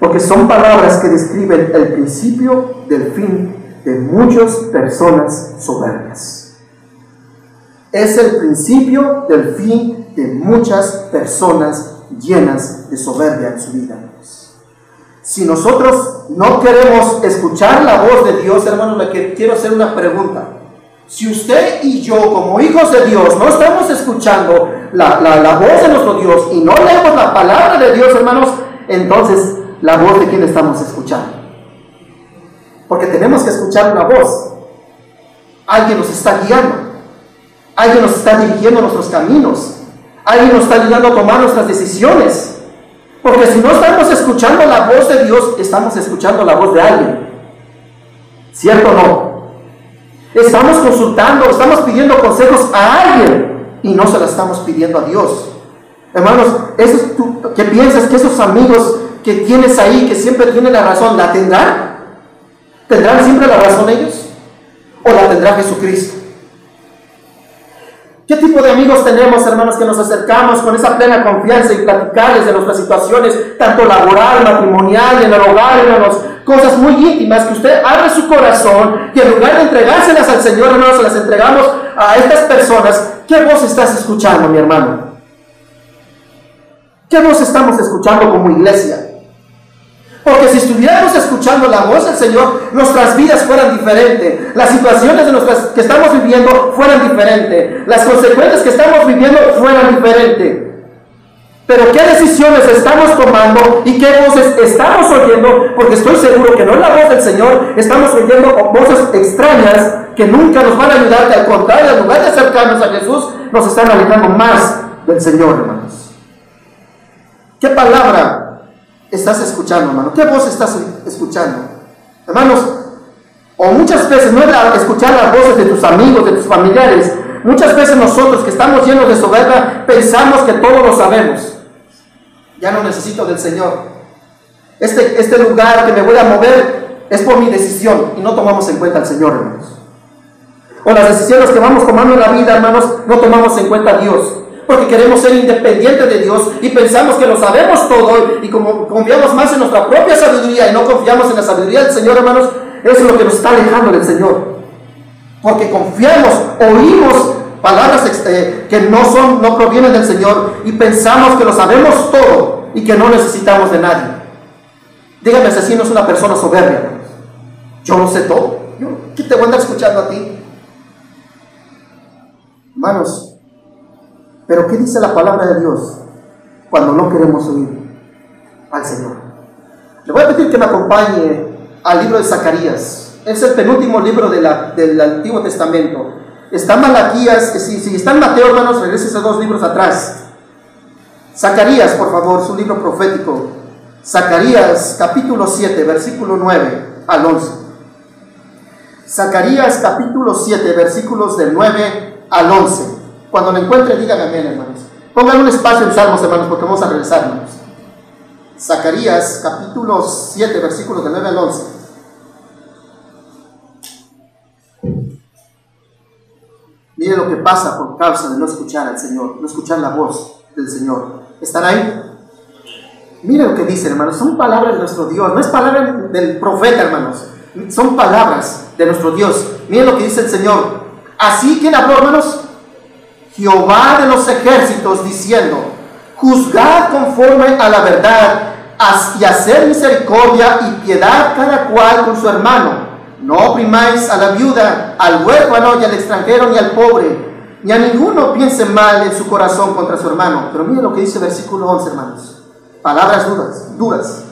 porque son palabras que describen el principio del fin de muchas personas soberbias. Es el principio del fin de muchas personas llenas de soberbia en su vida. Si nosotros no queremos escuchar la voz de Dios, hermanos, le quiero hacer una pregunta. Si usted y yo, como hijos de Dios, no estamos escuchando la, la voz de nuestro Dios y no leemos la palabra de Dios, hermanos, entonces la voz de quien estamos escuchando. Porque tenemos que escuchar una voz. Alguien nos está guiando. Alguien nos está dirigiendo nuestros caminos. Alguien nos está ayudando a tomar nuestras decisiones. Porque si no estamos escuchando la voz de Dios, estamos escuchando la voz de alguien. ¿Cierto o no? Estamos consultando, estamos pidiendo consejos a alguien y no se la estamos pidiendo a Dios. Hermanos, ¿qué piensas que esos amigos que tienes ahí, que siempre tienen la razón, ¿la tendrán? ¿Tendrán siempre la razón ellos? ¿O la tendrá Jesucristo? ¿Qué tipo de amigos tenemos, hermanos, que nos acercamos con esa plena confianza y platicarles de nuestras situaciones, tanto laboral, matrimonial, en el hogar, hermanos, cosas muy íntimas, que usted abre su corazón y en lugar de entregárselas al Señor, hermanos, se las entregamos a estas personas? ¿Qué voz estás escuchando, mi hermano? ¿Qué voz estamos escuchando como iglesia? Porque si estuviéramos escuchando la voz del Señor, nuestras vidas fueran diferentes, las situaciones de nuestras, que estamos viviendo fueran diferentes, las consecuencias que estamos viviendo fueran diferentes. Pero qué decisiones estamos tomando y qué voces estamos oyendo, porque estoy seguro que no es la voz del Señor, estamos oyendo voces extrañas que nunca nos van a ayudar, que al contrario, en lugar de acercarnos a Jesús, nos están alejando más del Señor, hermanos. ¿Qué palabra estás escuchando, hermano? ¿Qué voz estás escuchando? Hermanos, o muchas veces no es escuchar las voces de tus amigos, de tus familiares. Muchas veces nosotros que estamos llenos de soberbia pensamos que todo lo sabemos. Ya no necesito del Señor. Este, este lugar que me voy a mover es por mi decisión y no tomamos en cuenta al Señor, hermanos. O las decisiones que vamos tomando en la vida, hermanos, no tomamos en cuenta a Dios porque queremos ser independientes de Dios y pensamos que lo sabemos todo y como confiamos más en nuestra propia sabiduría y no confiamos en la sabiduría del Señor, hermanos, eso es lo que nos está alejando del Señor. Porque confiamos, oímos palabras eh, que no son, no provienen del Señor y pensamos que lo sabemos todo y que no necesitamos de nadie. Dígame si así no es una persona soberbia. Yo lo sé todo. Yo, ¿qué te voy a andar escuchando a ti? Hermanos, pero ¿qué dice la palabra de Dios cuando no queremos oír al Señor? Le voy a pedir que me acompañe al libro de Zacarías. Es el penúltimo libro del Antiguo Testamento. Está Malaquías, si, si está en Mateo, hermanos, regrese esos dos libros atrás. Zacarías, por favor, su libro profético. Zacarías capítulo 7, versículo 9 al 11. Zacarías capítulo 7, versículos del 9 al 11. Cuando lo encuentre, díganme amén, hermanos. Pongan un espacio en Salmos, hermanos, porque vamos a regresar, hermanos. Zacarías capítulo 7, versículos del 9 al 11. Miren lo que pasa por causa de no escuchar al Señor, no escuchar la voz del Señor. ¿Están ahí? Miren lo que dice, hermanos. Son palabras de nuestro Dios. No es palabra del profeta, hermanos. Son palabras de nuestro Dios. Miren lo que dice el Señor. Así que habló, hermanos. Jehová de los ejércitos diciendo, juzgad conforme a la verdad y hacer misericordia y piedad cada cual con su hermano no oprimáis a la viuda, al huérfano y al extranjero ni al pobre, ni a ninguno piense mal en su corazón contra su hermano. Pero mire lo que dice el versículo 11, hermanos. Palabras duras, duras.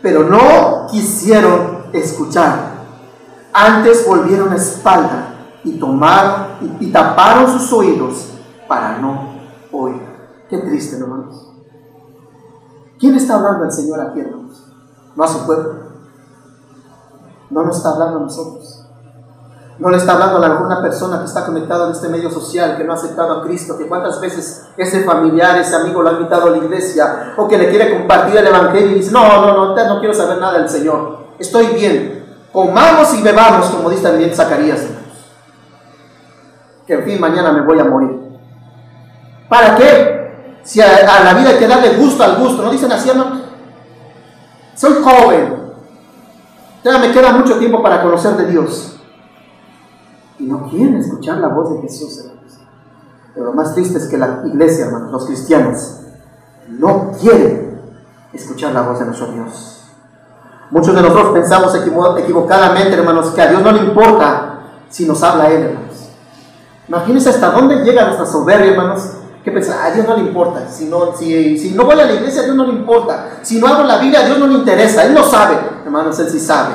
Pero no quisieron escuchar. Antes volvieron la espalda y tomaron y, y taparon sus oídos para no oír. Qué triste, hermanos. ¿Quién está hablando al Señor aquí, hermanos? No a su pueblo no nos está hablando a nosotros. No le está hablando a alguna persona que está conectada en este medio social, que no ha aceptado a Cristo, que cuántas veces ese familiar, ese amigo lo ha invitado a la iglesia, o que le quiere compartir el Evangelio y dice, no, no, no, no quiero saber nada del Señor, estoy bien, comamos y bebamos, como dice también Zacarías, que en fin mañana me voy a morir. ¿Para qué? Si a, a la vida hay que darle gusto al gusto, ¿no dicen así, hermanos? Soy joven, ya me queda mucho tiempo para conocer de Dios. Y no quieren escuchar la voz de Jesús, hermanos. Pero lo más triste es que la iglesia, hermanos, los cristianos, no quieren escuchar la voz de nuestro Dios. Muchos de nosotros pensamos equivocadamente, hermanos, que a Dios no le importa si nos habla Él, hermanos. Imagínense hasta dónde llega nuestra soberbia, hermanos, que pensar, a Dios no le importa. Si no, si, no voy a la iglesia, a Dios no le importa. Si no hago la Biblia, a Dios no le interesa. Él no sabe. Hermanos, Él sí sabe.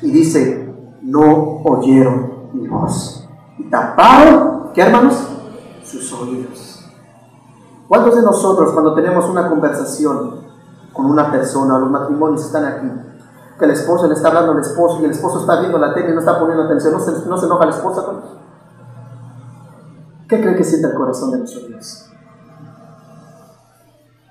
Y dice, no oyeron mi voz. Y taparon, ¿qué hermanos? Sus oídos. ¿Cuántos de nosotros cuando tenemos una conversación con una persona, los matrimonios están aquí, que el esposo le está hablando al esposo y el esposo está viendo la tele y no está poniendo atención, no se, no se enoja la esposa con ¿Qué cree que siente el corazón de nuestro Dios?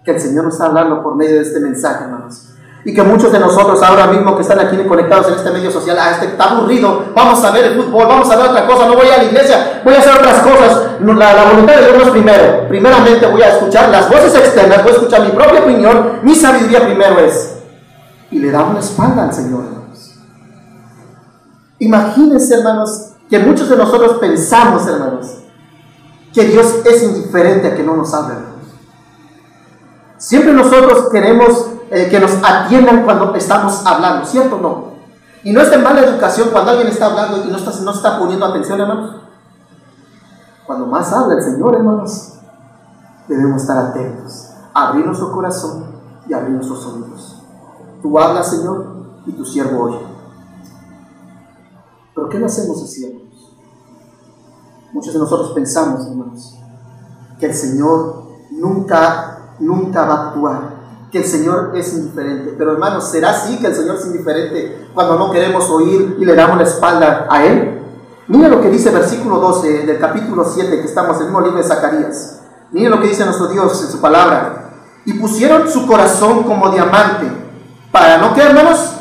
Que el Señor nos está hablando por medio de este mensaje, hermanos. Y que muchos de nosotros ahora mismo que están aquí conectados en este medio social, ah, este está aburrido, vamos a ver el fútbol, vamos a ver otra cosa, no voy a la iglesia, voy a hacer otras cosas. La, la voluntad de Dios no es primero. Primeramente voy a escuchar las voces externas, voy a escuchar mi propia opinión, mi sabiduría primero es. Y le damos la espalda al Señor, hermanos. Imagínense, hermanos, que muchos de nosotros pensamos, hermanos, que Dios es indiferente a que no nos hablen. Siempre nosotros queremos eh, que nos atiendan cuando estamos hablando, ¿cierto o no? Y no es de mala educación cuando alguien está hablando y no está, no está poniendo atención, hermanos. Cuando más habla el Señor, hermanos, debemos estar atentos, abrir nuestro corazón y abrir nuestros oídos. Tú hablas, Señor, y tu siervo oye. ¿Pero qué no hacemos así? Muchos de nosotros pensamos, hermanos, que el Señor nunca, nunca va a actuar, que el Señor es indiferente. Pero hermanos, ¿será así que el Señor es indiferente cuando no queremos oír y le damos la espalda a Él? Mira lo que dice el versículo 12 del capítulo 7, que estamos en el mismo libro de Zacarías. Mira lo que dice nuestro Dios en su palabra. Y pusieron su corazón como diamante, para no que, hermanos,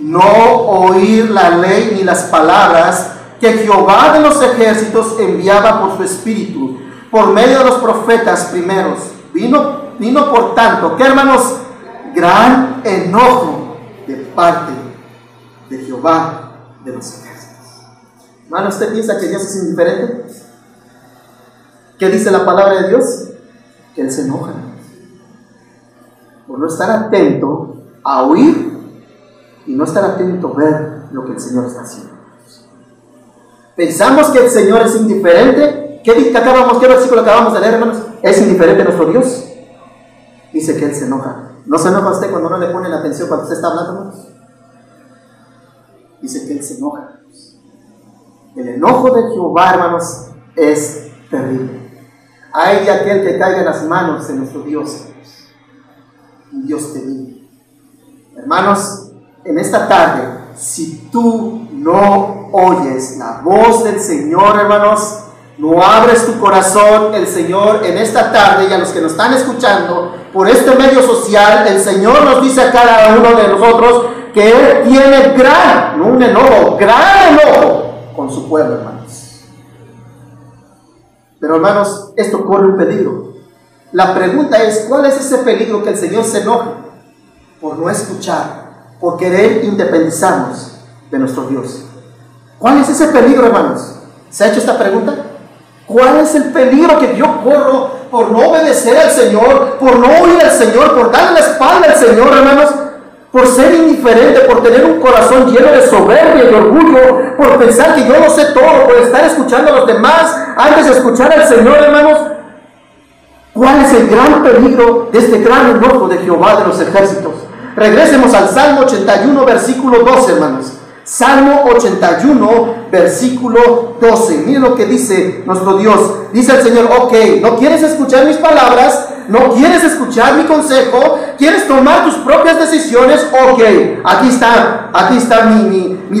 no oír la ley ni las palabras que Jehová de los ejércitos enviaba por su espíritu, por medio de los profetas primeros. Vino, vino por tanto, que hermanos, gran enojo de parte de Jehová de los ejércitos. Hermano, ¿usted piensa que Dios es indiferente? ¿Qué dice la palabra de Dios? Que Él se enoja por no estar atento a oír y no estar atento a ver lo que el Señor está haciendo. Pensamos que el Señor es indiferente. ¿Qué, acabamos, qué versículo acabamos de leer, hermanos? ¿Es indiferente nuestro Dios? Dice que Él se enoja. ¿No se enoja usted cuando no le pone la atención cuando usted está hablando, hermanos? Dice que Él se enoja. El enojo de Jehová, hermanos, es terrible. Hay de aquel que caiga las manos de nuestro Dios. Un Dios. Hermanos, en esta tarde, si tú no oyes la voz del Señor, hermanos, no abres tu corazón, el Señor en esta tarde y a los que nos están escuchando por este medio social, el Señor nos dice a cada uno de nosotros que Él tiene gran, no un enojo, gran enojo con su pueblo, hermanos. Pero hermanos, esto corre un peligro. La pregunta es, ¿cuál es ese peligro que el Señor se enoja por no escuchar, por querer independizarnos de nuestro Dios? ¿Cuál es ese peligro, hermanos? ¿Se ha hecho esta pregunta? ¿Cuál es el peligro que yo corro por no obedecer al Señor, por no oír al Señor, por darle la espalda al Señor, hermanos? por ser indiferente, por tener un corazón lleno de soberbia y orgullo, por pensar que yo no sé todo, por estar escuchando a los demás antes de escuchar al Señor, hermanos. ¿Cuál es el gran peligro de este gran enojo de Jehová de los ejércitos? Regresemos al Salmo 81, versículo 12, hermanos. Salmo 81, versículo 12. Miren lo que dice nuestro Dios. Dice el Señor, ok, ¿no quieres escuchar mis palabras? ¿No quieres escuchar mi consejo? ¿Quieres tomar tus propias decisiones? Ok, aquí está, aquí está mi, mi,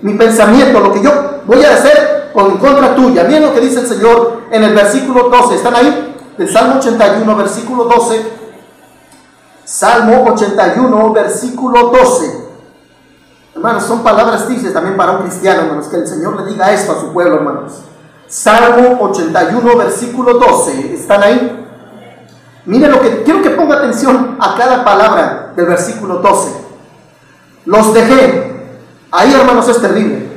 mi, pensamiento, lo que yo voy a hacer con contra tuya. Miren lo que dice el Señor en el versículo 12. ¿Están ahí? Del Salmo 81, versículo 12. Salmo 81, versículo 12. Hermanos, son palabras tristes también para un cristiano, hermanos, que el Señor le diga esto a su pueblo, hermanos. Salmo 81, versículo 12. ¿Están ahí? Miren lo que quiero que ponga atención a cada palabra del versículo 12. Los dejé. Ahí, hermanos, es terrible.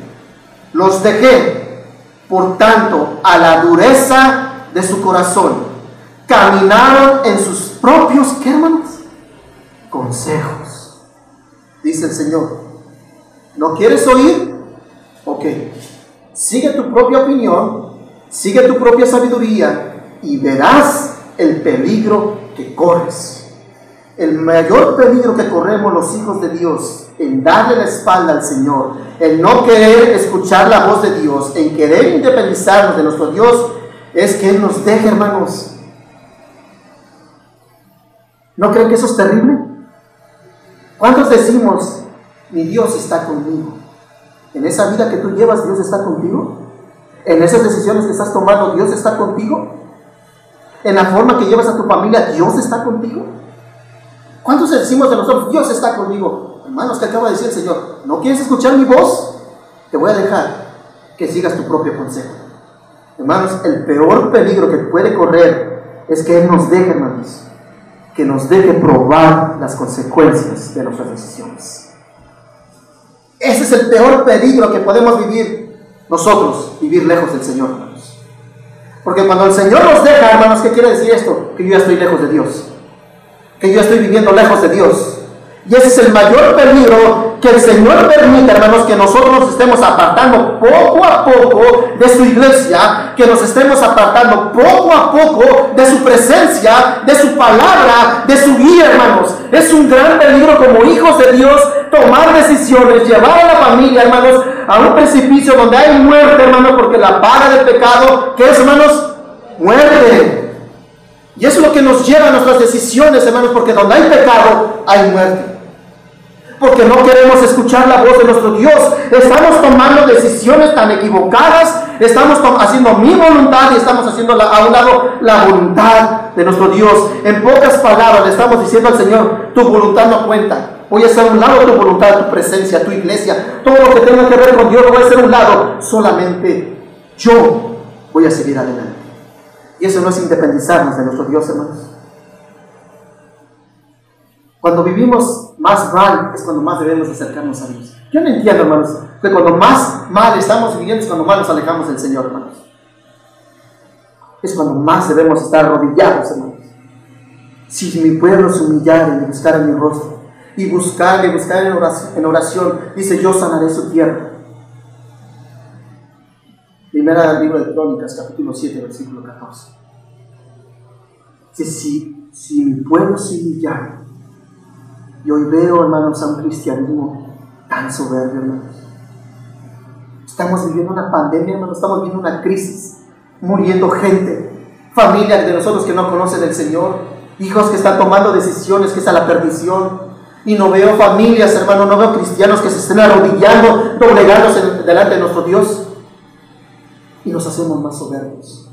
Los dejé, por tanto, a la dureza de su corazón. Caminaron en sus propios, ¿qué hermanos? Consejos. Dice el Señor. ¿No quieres oír? Ok. Sigue tu propia opinión, sigue tu propia sabiduría y verás el peligro que corres. El mayor peligro que corremos los hijos de Dios en darle la espalda al Señor, en no querer escuchar la voz de Dios, en querer independizarnos de nuestro Dios, es que Él nos deje, hermanos. ¿No creen que eso es terrible? ¿Cuántos decimos, mi Dios está conmigo. En esa vida que tú llevas, Dios está contigo. En esas decisiones que estás tomando, Dios está contigo. En la forma que llevas a tu familia, Dios está contigo. ¿Cuántos decimos de nosotros, Dios está conmigo? Hermanos, que acaba de decir el Señor, ¿no quieres escuchar mi voz? Te voy a dejar que sigas tu propio consejo. Hermanos, el peor peligro que puede correr es que Él nos deje, hermanos, que nos deje probar las consecuencias de nuestras decisiones. Ese es el peor peligro que podemos vivir nosotros, vivir lejos del Señor. Porque cuando el Señor nos deja, hermanos, ¿qué quiere decir esto? Que yo ya estoy lejos de Dios. Que yo estoy viviendo lejos de Dios. Y ese es el mayor peligro que el Señor permite, hermanos, que nosotros nos estemos apartando poco a poco de su iglesia, que nos estemos apartando poco a poco de su presencia, de su palabra, de su guía, hermanos. Es un gran peligro como hijos de Dios tomar decisiones, llevar a la familia, hermanos, a un precipicio donde hay muerte, hermanos, porque la paga del pecado, ¿qué es, hermanos? Muerte. Y eso es lo que nos lleva a nuestras decisiones, hermanos, porque donde hay pecado, hay muerte porque no queremos escuchar la voz de nuestro Dios. Estamos tomando decisiones tan equivocadas, estamos haciendo mi voluntad y estamos haciendo a un lado la voluntad de nuestro Dios. En pocas palabras le estamos diciendo al Señor, tu voluntad no cuenta. Voy a hacer un lado tu voluntad, tu presencia, tu iglesia, todo lo que tenga que ver con Dios lo voy a hacer un lado. Solamente yo voy a seguir adelante. Y eso no es independizarnos de nuestro Dios, hermanos. Cuando vivimos más mal es cuando más debemos acercarnos a Dios. Yo no entiendo, hermanos, que cuando más mal estamos viviendo es cuando más nos alejamos del Señor, hermanos. Es cuando más debemos estar arrodillados, hermanos. Si mi pueblo se humillara y buscara mi rostro y buscar y buscar en oración, en oración. Dice, yo sanaré su tierra. Primera del libro de Crónicas, capítulo 7, versículo 14. Dice, si, si mi pueblo se humillara, y hoy veo, hermanos, a un cristianismo tan soberbio, hermanos. Estamos viviendo una pandemia, hermanos, estamos viviendo una crisis, muriendo gente, familias de nosotros que no conocen el Señor, hijos que están tomando decisiones que es a la perdición. Y no veo familias, hermanos, no veo cristianos que se estén arrodillando, doblegándose delante de nuestro Dios. Y nos hacemos más soberbios.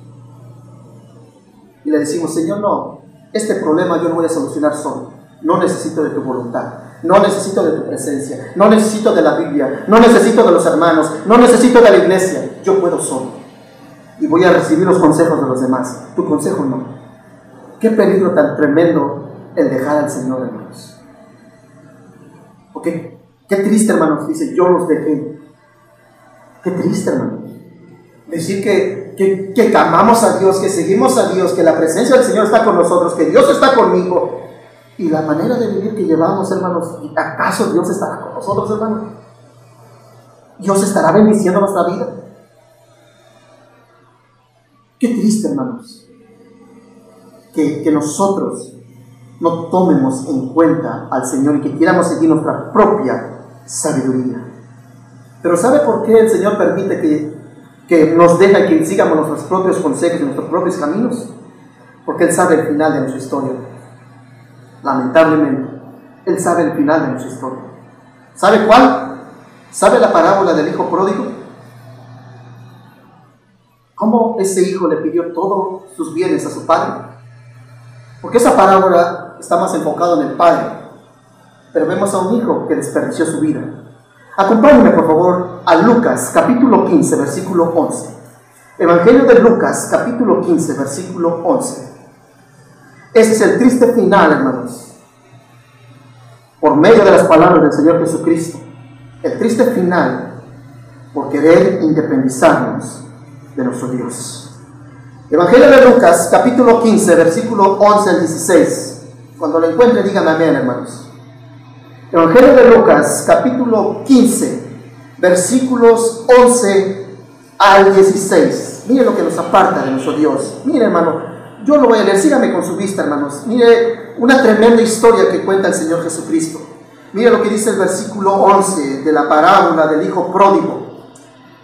Y le decimos, Señor, no, este problema yo no voy a solucionar solo. No necesito de tu voluntad. No necesito de tu presencia. No necesito de la Biblia. No necesito de los hermanos. No necesito de la iglesia. Yo puedo solo. Y voy a recibir los consejos de los demás. Tu consejo no. Qué peligro tan tremendo el dejar al Señor, hermanos. Ok. Qué triste, hermanos. Dice, yo los dejé. Qué triste, hermanos. Decir que, que, que amamos a Dios, que seguimos a Dios, que la presencia del Señor está con nosotros, que Dios está conmigo, y la manera de vivir que llevamos, hermanos, ¿acaso Dios estará con nosotros, hermanos? ¿Dios estará bendiciendo nuestra vida? Qué triste, hermanos, que, que nosotros no tomemos en cuenta al Señor y que quieramos seguir nuestra propia sabiduría. Pero ¿sabe por qué el Señor permite que, que nos deja que sigamos nuestros propios consejos y nuestros propios caminos? Porque Él sabe el final de nuestra historia lamentablemente. Él sabe el final de nuestra historia. ¿Sabe cuál? ¿Sabe la parábola del hijo pródigo? ¿Cómo ese hijo le pidió todos sus bienes a su padre? Porque esa parábola está más enfocada en el padre. Pero vemos a un hijo que desperdició su vida. Acompáñenme, por favor, a Lucas, capítulo 15, versículo 11. Evangelio de Lucas, capítulo 15, versículo 11. Ese es el triste final, hermanos. Por medio de las palabras del Señor Jesucristo. El triste final por querer independizarnos de nuestro Dios. Evangelio de Lucas, capítulo 15, versículo 11 al 16. Cuando lo encuentre, díganme amén, hermanos. Evangelio de Lucas, capítulo 15, versículos 11 al 16. Miren lo que nos aparta de nuestro Dios. Miren, hermano, yo lo voy a leer, sígame con su vista, hermanos. Mire una tremenda historia que cuenta el Señor Jesucristo. Mire lo que dice el versículo 11 de la parábola del Hijo Pródigo.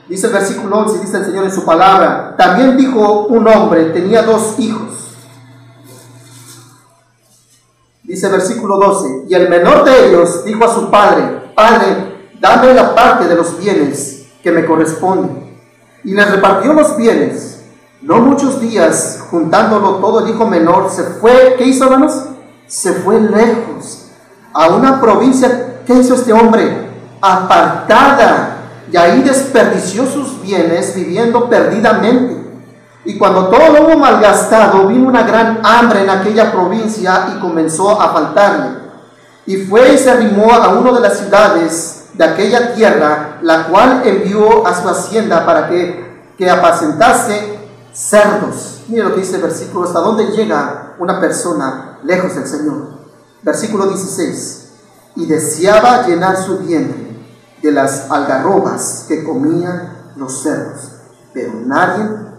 Dice el versículo 11, dice el Señor en su palabra, también dijo un hombre, tenía dos hijos. Dice versículo 12, y el menor de ellos dijo a su padre, Padre, dame la parte de los bienes que me corresponde. Y le repartió los bienes. No muchos días, juntándolo todo, el hijo menor se fue, ¿qué hizo hermanos? Se fue lejos, a una provincia, ¿qué hizo este hombre? Apartada, y ahí desperdició sus bienes viviendo perdidamente. Y cuando todo lo hubo malgastado, vino una gran hambre en aquella provincia y comenzó a faltarle. Y fue y se arrimó a una de las ciudades de aquella tierra, la cual envió a su hacienda para que, que apacentase cerdos. Mire lo que dice el versículo, hasta dónde llega una persona lejos del Señor. Versículo 16. Y deseaba llenar su vientre de las algarrobas que comían los cerdos, pero nadie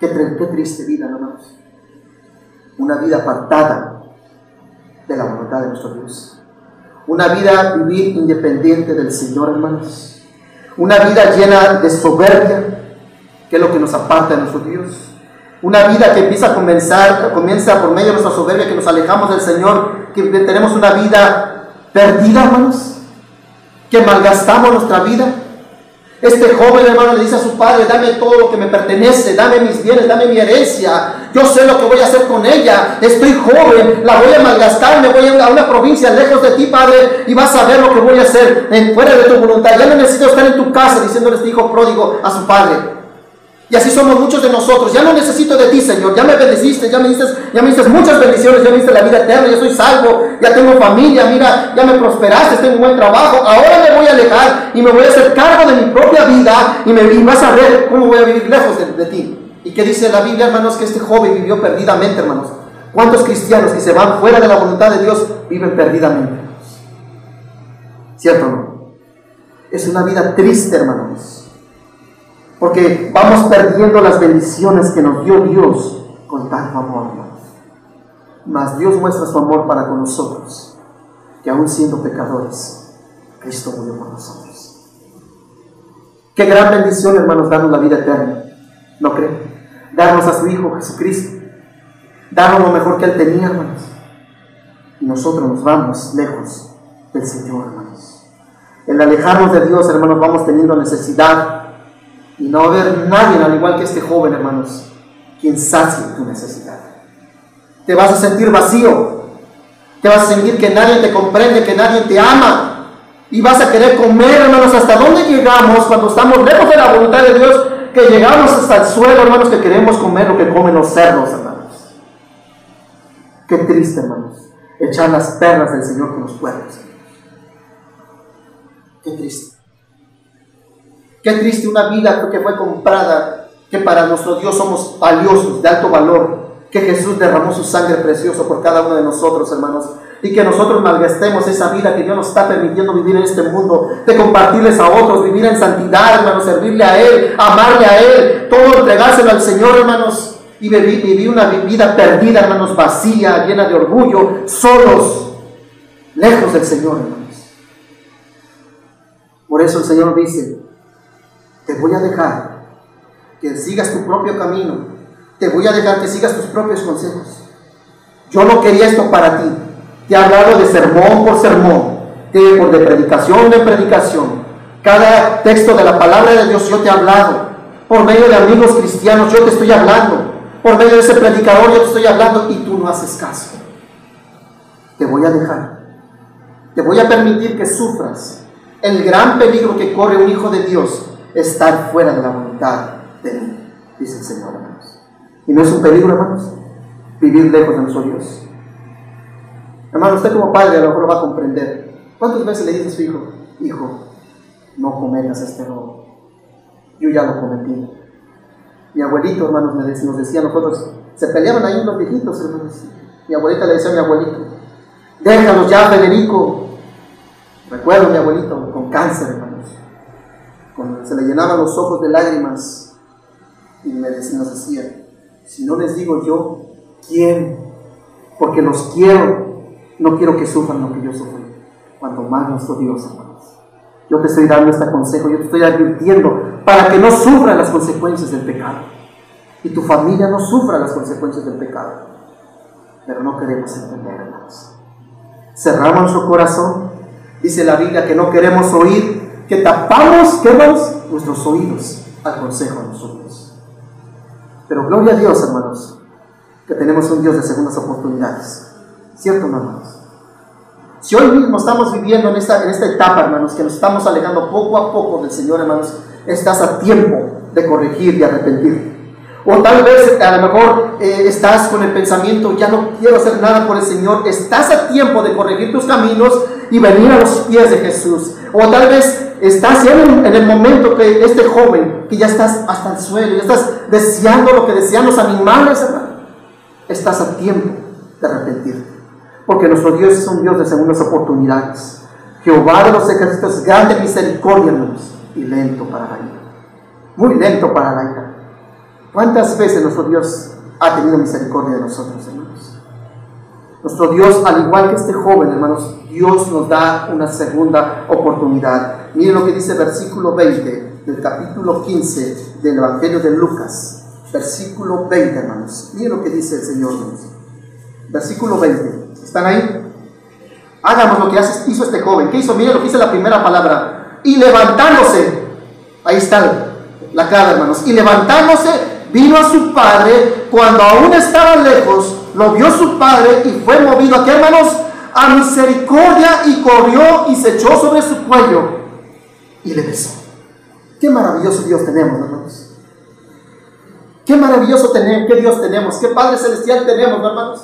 Qué, triste vida, hermanos. Una vida apartada de la voluntad de nuestro Dios. Una vida vivir independiente del Señor, hermanos. Una vida llena de soberbia, que es lo que nos aparta de nuestro Dios. Una vida que empieza a comenzar, comienza por medio de nuestra soberbia, que nos alejamos del Señor, que tenemos una vida perdida, hermanos, que malgastamos nuestra vida. Este joven hermano le dice a su padre, dame todo lo que me pertenece, dame mis bienes, dame mi herencia, yo sé lo que voy a hacer con ella, estoy joven, la voy a malgastar, me voy a una provincia lejos de ti, padre, y vas a ver lo que voy a hacer en, fuera de tu voluntad. Ya no necesito estar en tu casa diciéndole este hijo pródigo a su padre. Y así somos muchos de nosotros. Ya no necesito de ti, Señor. Ya me bendeciste, ya me diste, ya me diste muchas bendiciones, ya me diste la vida eterna, ya soy salvo, ya tengo familia, mira, ya me prosperaste, tengo un buen trabajo. Ahora me voy a alejar y me voy a hacer cargo de mi propia vida y me vas a ver cómo voy a vivir lejos de, ti. ¿Y qué dice la Biblia, hermanos? Que este joven vivió perdidamente, hermanos. ¿Cuántos cristianos que se van fuera de la voluntad de Dios viven perdidamente? ¿Cierto no? Es una vida triste, hermanos. Porque vamos perdiendo las bendiciones que nos dio Dios con tanto amor, hermanos. Mas Dios muestra su amor para con nosotros, que aún siendo pecadores, Cristo murió por nosotros. Qué gran bendición, hermanos, darnos la vida eterna. ¿No creen? Darnos a su Hijo Jesucristo. Darnos lo mejor que Él tenía, hermanos. Y nosotros nos vamos lejos del Señor, hermanos. El alejarnos de Dios, hermanos, vamos teniendo necesidad. Y no va a haber nadie, al igual que este joven, hermanos, quien sacie tu necesidad. Te vas a sentir vacío. Te vas a sentir que nadie te comprende, que nadie te ama. Y vas a querer comer, hermanos, hasta dónde llegamos cuando estamos lejos de la voluntad de Dios, que llegamos hasta el suelo, hermanos, que queremos comer lo que comen los cerdos, hermanos. Qué triste, hermanos, echar las perlas del Señor con los cuernos. Qué triste. Qué triste una vida que fue comprada, que para nuestro Dios somos valiosos, de alto valor, que Jesús derramó su sangre precioso por cada uno de nosotros, hermanos, y que nosotros malgastemos esa vida que Dios nos está permitiendo vivir en este mundo, de compartirles a otros, vivir en santidad, hermanos, servirle a Él, amarle a Él, todo entregárselo al Señor, hermanos, y vivir, una vida perdida, hermanos, vacía, llena de orgullo, solos, lejos del Señor, hermanos. Por eso el Señor dice, te voy a dejar que sigas tu propio camino, te voy a dejar que sigas tus propios consejos. Yo no quería esto para ti. Te he hablado de sermón por sermón, de, de predicación de predicación. Cada texto de la palabra de Dios yo te he hablado. Por medio de amigos cristianos yo te estoy hablando. Por medio de ese predicador yo te estoy hablando y tú no haces caso. Te voy a dejar. Te voy a permitir que sufras el gran peligro que corre un hijo de Dios, estar fuera de la voluntad de Él, dice el Señor, hermanos. Y no es un peligro, hermanos, vivir lejos de nuestro Dios. Hermano, usted como padre a lo mejor lo va a comprender. ¿Cuántas veces le dice a su hijo, hijo, no cometas este robo? Yo ya lo cometí. Mi abuelito, hermanos, me decía, nos decía a nosotros, se peleaban ahí los viejitos, hermanos. Mi abuelita le decía a mi abuelito, déjalos ya, Federico. Recuerdo mi abuelito con cáncer, hermanos. Cuando se le llenaban los ojos de lágrimas y me decía, nos decía, si no les digo yo, ¿quién? Porque los quiero, no quiero que sufran lo que yo sufrí. Cuando más nuestro Dios, hermanos. Yo te estoy dando este consejo, yo te estoy advirtiendo para que no sufran las consecuencias del pecado. Y tu familia no sufra las consecuencias del pecado. Pero no queremos entender, hermanos. Cerramos nuestro corazón. Dice la Biblia que no queremos oír, que tapamos, ¿qué Nuestros oídos al consejo de nosotros. Pero gloria a Dios, hermanos, que tenemos un Dios de segundas oportunidades. ¿Cierto, hermanos? Si hoy mismo estamos viviendo en esta, en esta etapa, hermanos, que nos estamos alejando poco a poco del Señor, hermanos, estás a tiempo de corregir y arrepentir. O tal vez a lo mejor eh, estás con el pensamiento, ya no quiero hacer nada por el Señor. Estás a tiempo de corregir tus caminos y venir a los pies de Jesús. O tal vez estás ya en, el momento que este joven, que ya estás hasta el suelo, ya estás deseando lo que desean los animales, hermano. Estás a tiempo de arrepentirte. Porque nuestro Dios es un Dios de segundas oportunidades. Jehová de los ejércitos es grande misericordia, hermanos, y lento para la ira. Muy lento para la ira. ¿Cuántas veces nuestro Dios ha tenido misericordia de nosotros, hermanos? Nuestro Dios, al igual que este joven, hermanos, Dios nos da una segunda oportunidad. Miren lo que dice versículo 20 del capítulo 15 del Evangelio de Lucas. Versículo 20, hermanos. Miren lo que dice el Señor. Versículo 20. ¿Están ahí? Hagamos lo que hizo este joven. ¿Qué hizo? Miren lo que dice la primera palabra. Y levantándose. Ahí está la cara, hermanos. Y levantándose, vino a su padre. Cuando aún estaba lejos, lo vio su padre y fue movido a qué, hermanos? A misericordia y corrió y se echó sobre su cuello y le besó. Qué maravilloso Dios tenemos, hermanos. Qué maravilloso tenemos, qué Dios tenemos, qué Padre Celestial tenemos, hermanos.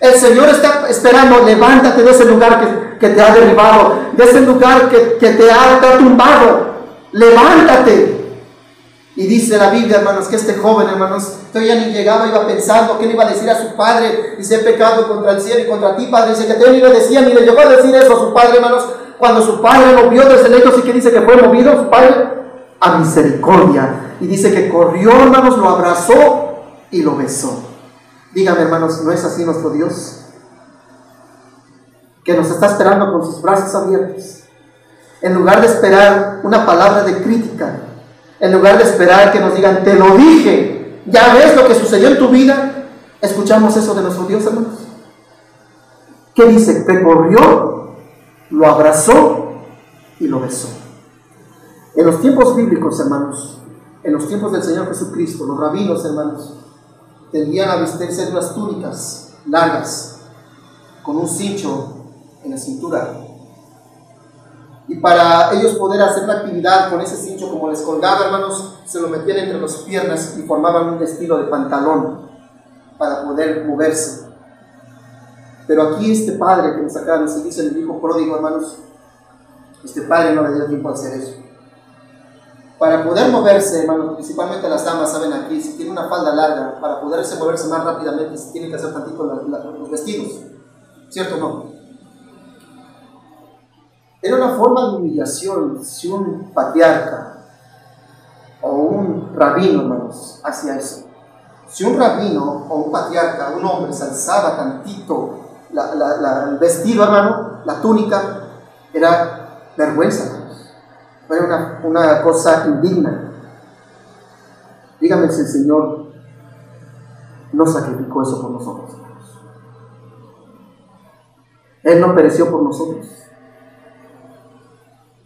El Señor está esperando, levántate de ese lugar que, te ha derribado, de ese lugar que, te, ha, tumbado. Levántate. Y dice la Biblia, hermanos, que este joven, hermanos, todavía ni llegaba, iba pensando que le iba a decir a su padre, dice, he pecado contra el cielo y contra ti, padre. Dice que todavía iba a decir, ni le llegó a decir eso a su padre, hermanos, cuando su padre lo vio desde lejos y que dice que fue movido, su padre, a misericordia. Y dice que corrió, hermanos, lo abrazó y lo besó. Dígame, hermanos, ¿no es así nuestro Dios? Que nos está esperando con sus brazos abiertos. En lugar de esperar una palabra de crítica, en lugar de esperar que nos digan, te lo dije, ya ves lo que sucedió en tu vida, escuchamos eso de nuestro Dios, hermanos. ¿Qué dice? Que corrió, lo abrazó y lo besó. En los tiempos bíblicos, hermanos, en los tiempos del Señor Jesucristo, los rabinos, hermanos, tendían a vestirse de unas túnicas largas, con un cincho en la cintura. Y para ellos poder hacer la actividad con ese cincho como les colgaba, hermanos, se lo metían entre las piernas y formaban un estilo de pantalón para poder moverse. Pero aquí este padre que nos acaba de dice el hijo pródigo, hermanos, este padre no le dio tiempo a hacer eso. Para poder moverse, hermanos, principalmente las damas saben aquí, si tiene una falda larga, para poderse moverse más rápidamente, se tienen que hacer tantito los vestidos. ¿Cierto o no? Era una forma de humillación si un patriarca o un rabino, hermanos, hacía eso. Si un rabino o un patriarca, un hombre, se alzaba tantito el vestido, hermano, la túnica, era vergüenza. Fue una, cosa indigna. Dígame si el Señor no sacrificó eso por nosotros. Él no pereció por nosotros.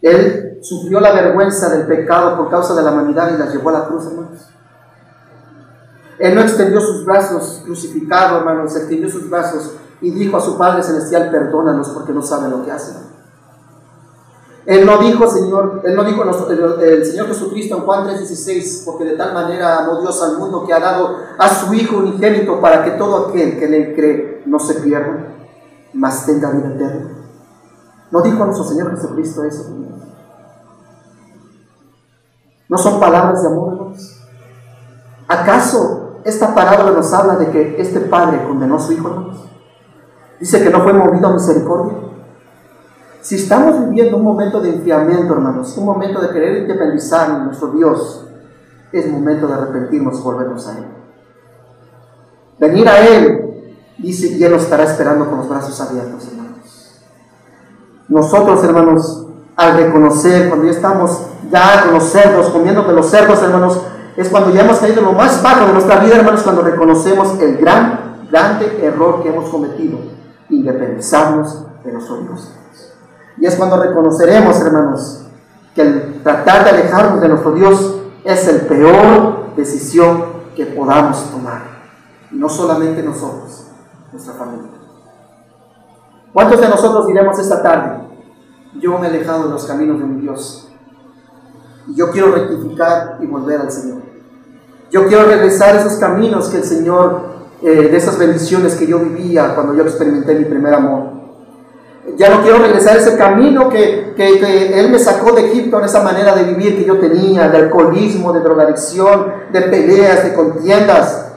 Él sufrió la vergüenza del pecado por causa de la humanidad y la llevó a la cruz, hermanos. Él no extendió sus brazos crucificado, hermanos, extendió sus brazos y dijo a su Padre Celestial, perdónanos porque no saben lo que hacen. Él no dijo, Señor, Él no dijo el, Señor Jesucristo en Juan 3:16, porque de tal manera amó Dios al mundo que ha dado a su Hijo unigénito para que todo aquel que en Él cree no se pierda, mas tenga vida eterna. ¿No dijo nuestro Señor Jesucristo eso? ¿No son palabras de amor, hermanos? ¿Acaso esta palabra nos habla de que este Padre condenó a su Hijo, hermanos? Dice que no fue movido a misericordia. Si estamos viviendo un momento de enfriamiento, hermanos, un momento de querer independizar en nuestro Dios, es momento de arrepentirnos y volvernos a Él. Venir a Él, dice, y Él nos estará esperando con los brazos abiertos, hermanos. Nosotros, hermanos, al reconocer, cuando ya estamos ya con los cerdos, comiendo de los cerdos, hermanos, es cuando ya hemos caído lo más bajo de nuestra vida, hermanos, cuando reconocemos el gran, grande error que hemos cometido, independizarnos de nuestro Dios. Y es cuando reconoceremos, hermanos, que el tratar de alejarnos de nuestro Dios es el peor decisión que podamos tomar. Y no solamente nosotros, nuestra familia. ¿Cuántos de nosotros diremos esta tarde, yo me he alejado de los caminos de mi Dios? Y yo quiero rectificar y volver al Señor. Yo quiero regresar a esos caminos que el Señor, eh, de esas bendiciones que yo vivía cuando yo experimenté mi primer amor. Ya no quiero regresar a ese camino que, Él me sacó de Egipto en esa manera de vivir que yo tenía, de alcoholismo, de drogadicción, de peleas, de contiendas,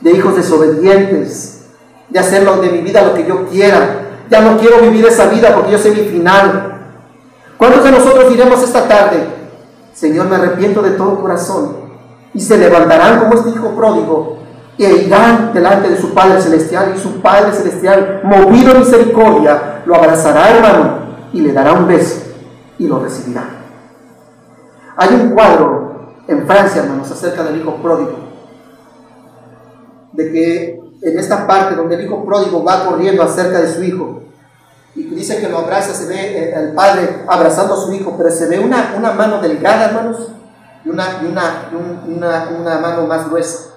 de hijos desobedientes, de hacerlo de mi vida lo que yo quiera. Ya no quiero vivir esa vida porque yo sé mi final. ¿Cuántos de nosotros diremos esta tarde, Señor, me arrepiento de todo corazón? Y se levantarán como este hijo pródigo e irán delante de su Padre Celestial y su Padre Celestial, movido a misericordia, lo abrazará, hermano, y le dará un beso y lo recibirá. Hay un cuadro en Francia, hermanos, acerca del hijo pródigo, de que en esta parte donde el hijo pródigo va corriendo acerca de su hijo, y dice que lo abraza, se ve el padre abrazando a su hijo, pero se ve una, una mano delgada, hermanos, y una, una, una, una mano más gruesa.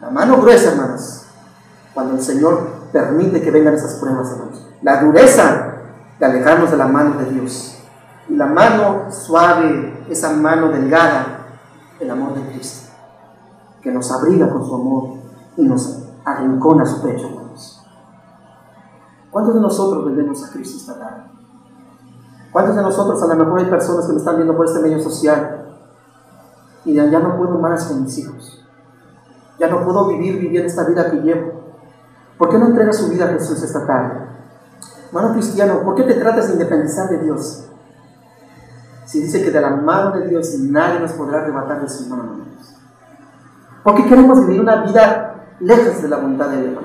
La mano gruesa, hermanos, cuando el Señor permite que vengan esas pruebas, hermanos. La dureza de alejarnos de la mano de Dios. Y la mano suave, esa mano delgada, el amor de Cristo, que nos abriga con su amor y nos arrincona su pecho, hermanos. ¿Cuántos de nosotros vendemos a Cristo esta tarde? ¿Cuántos de nosotros, a lo mejor hay personas que me están viendo por este medio social, y ya, ya no puedo más con mis hijos. Ya no puedo vivir, vivir esta vida que llevo. ¿Por qué no entregas su vida a Jesús esta tarde? Hermano cristiano, ¿por qué te tratas de independizar de Dios? Si dice que de la mano de Dios nadie nos podrá arrebatar de su mano. ¿Por qué queremos vivir una vida lejos de la voluntad de Dios?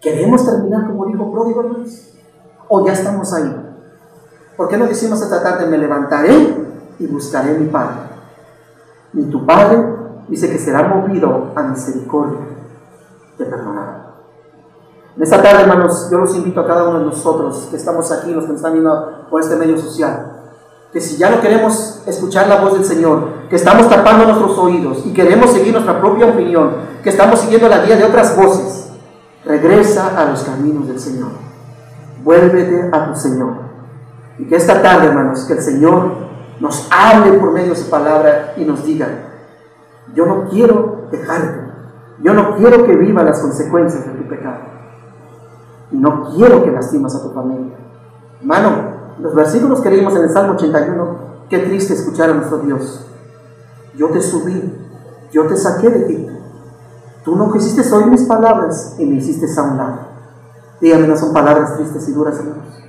¿Queremos terminar como hijo pródigo, hermanos? ¿O ya estamos ahí? ¿Por qué no decimos esta tarde, me levantaré y buscaré mi Padre? Ni tu Padre dice que será movido a misericordia de perdonar. En esta tarde, hermanos, yo los invito a cada uno de nosotros que estamos aquí, los que nos están viendo por este medio social, que si ya no queremos escuchar la voz del Señor, que estamos tapando nuestros oídos y queremos seguir nuestra propia opinión, que estamos siguiendo la guía de otras voces, Regresa a los caminos del Señor. Vuélvete a tu Señor. Y que esta tarde, hermanos, que el Señor nos hable por medio de su palabra y nos diga, yo no quiero dejarte. Yo no quiero que viva las consecuencias de tu pecado. Y no quiero que lastimas a tu familia. Hermano, los versículos que leímos en el Salmo 81, qué triste escuchar a nuestro Dios. Yo te subí, yo te saqué de Egipto Tú no quisiste oír mis palabras y me hiciste a un lado. Dígame, no son palabras tristes y duras, hermanos.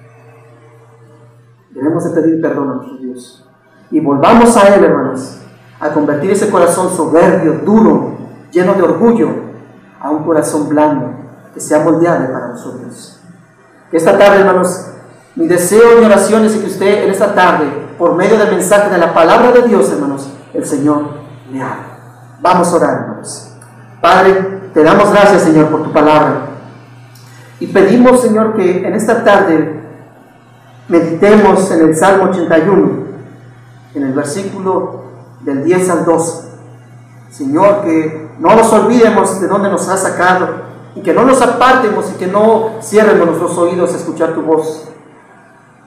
Debemos de pedir perdón a nuestro Dios. Y volvamos a Él, hermanos, a convertir ese corazón soberbio, duro, lleno de orgullo, a un corazón blando, que sea moldeable para nosotros. Esta tarde, hermanos, mi deseo y oración es que usted en esta tarde, por medio del mensaje de la palabra de Dios, hermanos, el Señor le haga. Vamos a orar, hermanos. Padre, te damos gracias, Señor, por tu palabra. Y pedimos, Señor, que en esta tarde meditemos en el Salmo 81, en el versículo del 10 al 12. Señor, que no nos olvidemos de dónde nos has sacado y que no nos apartemos y que no cierremos nuestros oídos a escuchar tu voz.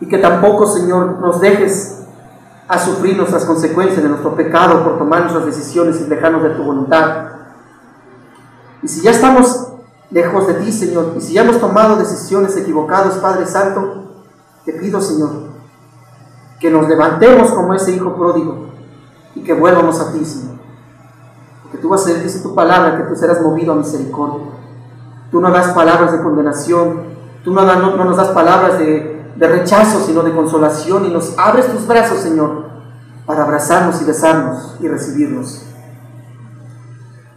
Y que tampoco, Señor, nos dejes a sufrir nuestras consecuencias de nuestro pecado por tomar nuestras decisiones y dejarnos de tu voluntad. Y si ya estamos lejos de ti, Señor, y si ya hemos tomado decisiones equivocadas, Padre Santo, te pido, Señor, que nos levantemos como ese hijo pródigo y que vuelvamos a ti, Señor. Porque tú vas a decir tu palabra que tú serás movido a misericordia. Tú no das palabras de condenación, tú no, no nos das palabras de, de rechazo, sino de consolación y nos abres tus brazos, Señor, para abrazarnos y besarnos y recibirnos.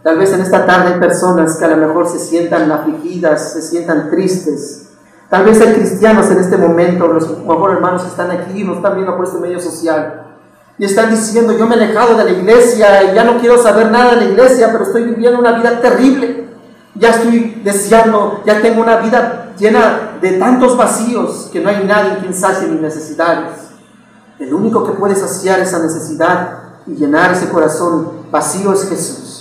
Tal vez en esta tarde hay personas que a lo mejor se sientan afligidas, se sientan tristes. Tal vez hay cristianos en este momento, los mejor hermanos están aquí y nos están viendo por este medio social. Y están diciendo, yo me he alejado de la iglesia y ya no quiero saber nada de la iglesia, pero estoy viviendo una vida terrible. Ya estoy deseando, ya tengo una vida llena de tantos vacíos que no hay nadie quien sacie mis necesidades. El único que puede saciar esa necesidad y llenar ese corazón vacío es Jesús.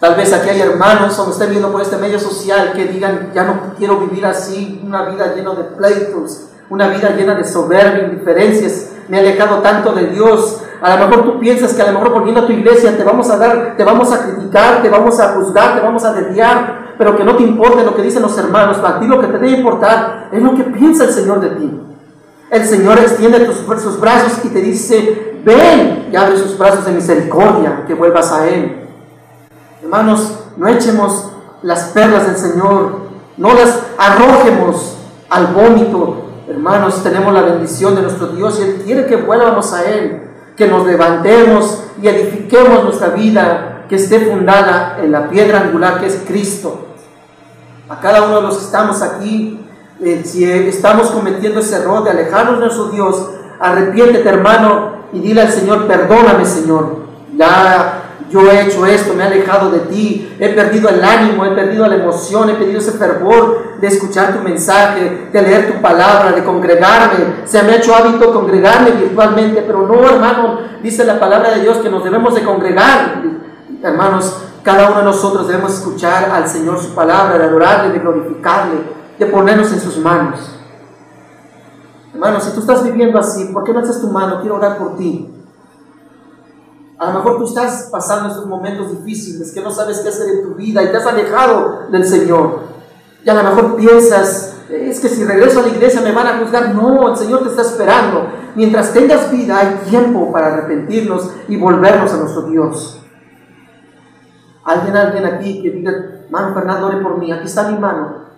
Tal vez aquí hay hermanos o me estén viendo por este medio social que digan, ya no quiero vivir así, una vida llena de pleitos, una vida llena de soberbia, indiferencias, me he alejado tanto de Dios. A lo mejor tú piensas que a lo mejor volviendo a tu iglesia te vamos a dar, te vamos a criticar, te vamos a juzgar, te vamos a desviar, pero que no te importe lo que dicen los hermanos, a ti lo que te debe importar es lo que piensa el Señor de ti. El Señor extiende tus, sus brazos y te dice, ven y abre sus brazos de misericordia, que vuelvas a Él. Hermanos, no echemos las perlas del Señor, no las arrojemos al vómito. Hermanos, tenemos la bendición de nuestro Dios y Él quiere que vuelvamos a Él, que nos levantemos y edifiquemos nuestra vida que esté fundada en la piedra angular que es Cristo. A cada uno de los que estamos aquí, eh, si estamos cometiendo ese error de alejarnos de nuestro Dios, arrepiéntete hermano y dile al Señor, perdóname Señor. Ya yo he hecho esto, me he alejado de ti, he perdido el ánimo, he perdido la emoción, he perdido ese fervor de escuchar tu mensaje, de leer tu palabra, de congregarme. Se me ha hecho hábito congregarme virtualmente, pero no, hermano, dice la palabra de Dios que nos debemos de congregar. Hermanos, cada uno de nosotros debemos escuchar al Señor su palabra, de adorarle, de glorificarle, de ponernos en sus manos. Hermanos, si tú estás viviendo así, ¿por qué no haces tu mano? Quiero orar por ti. A lo mejor tú estás pasando estos momentos difíciles, que no sabes qué hacer en tu vida y te has alejado del Señor. Y a lo mejor piensas es que si regreso a la iglesia me van a juzgar. No, el Señor te está esperando. Mientras tengas vida hay tiempo para arrepentirnos y volvernos a nuestro Dios. Alguien, alguien aquí que diga, mano Fernando, ore por mí, aquí está mi mano.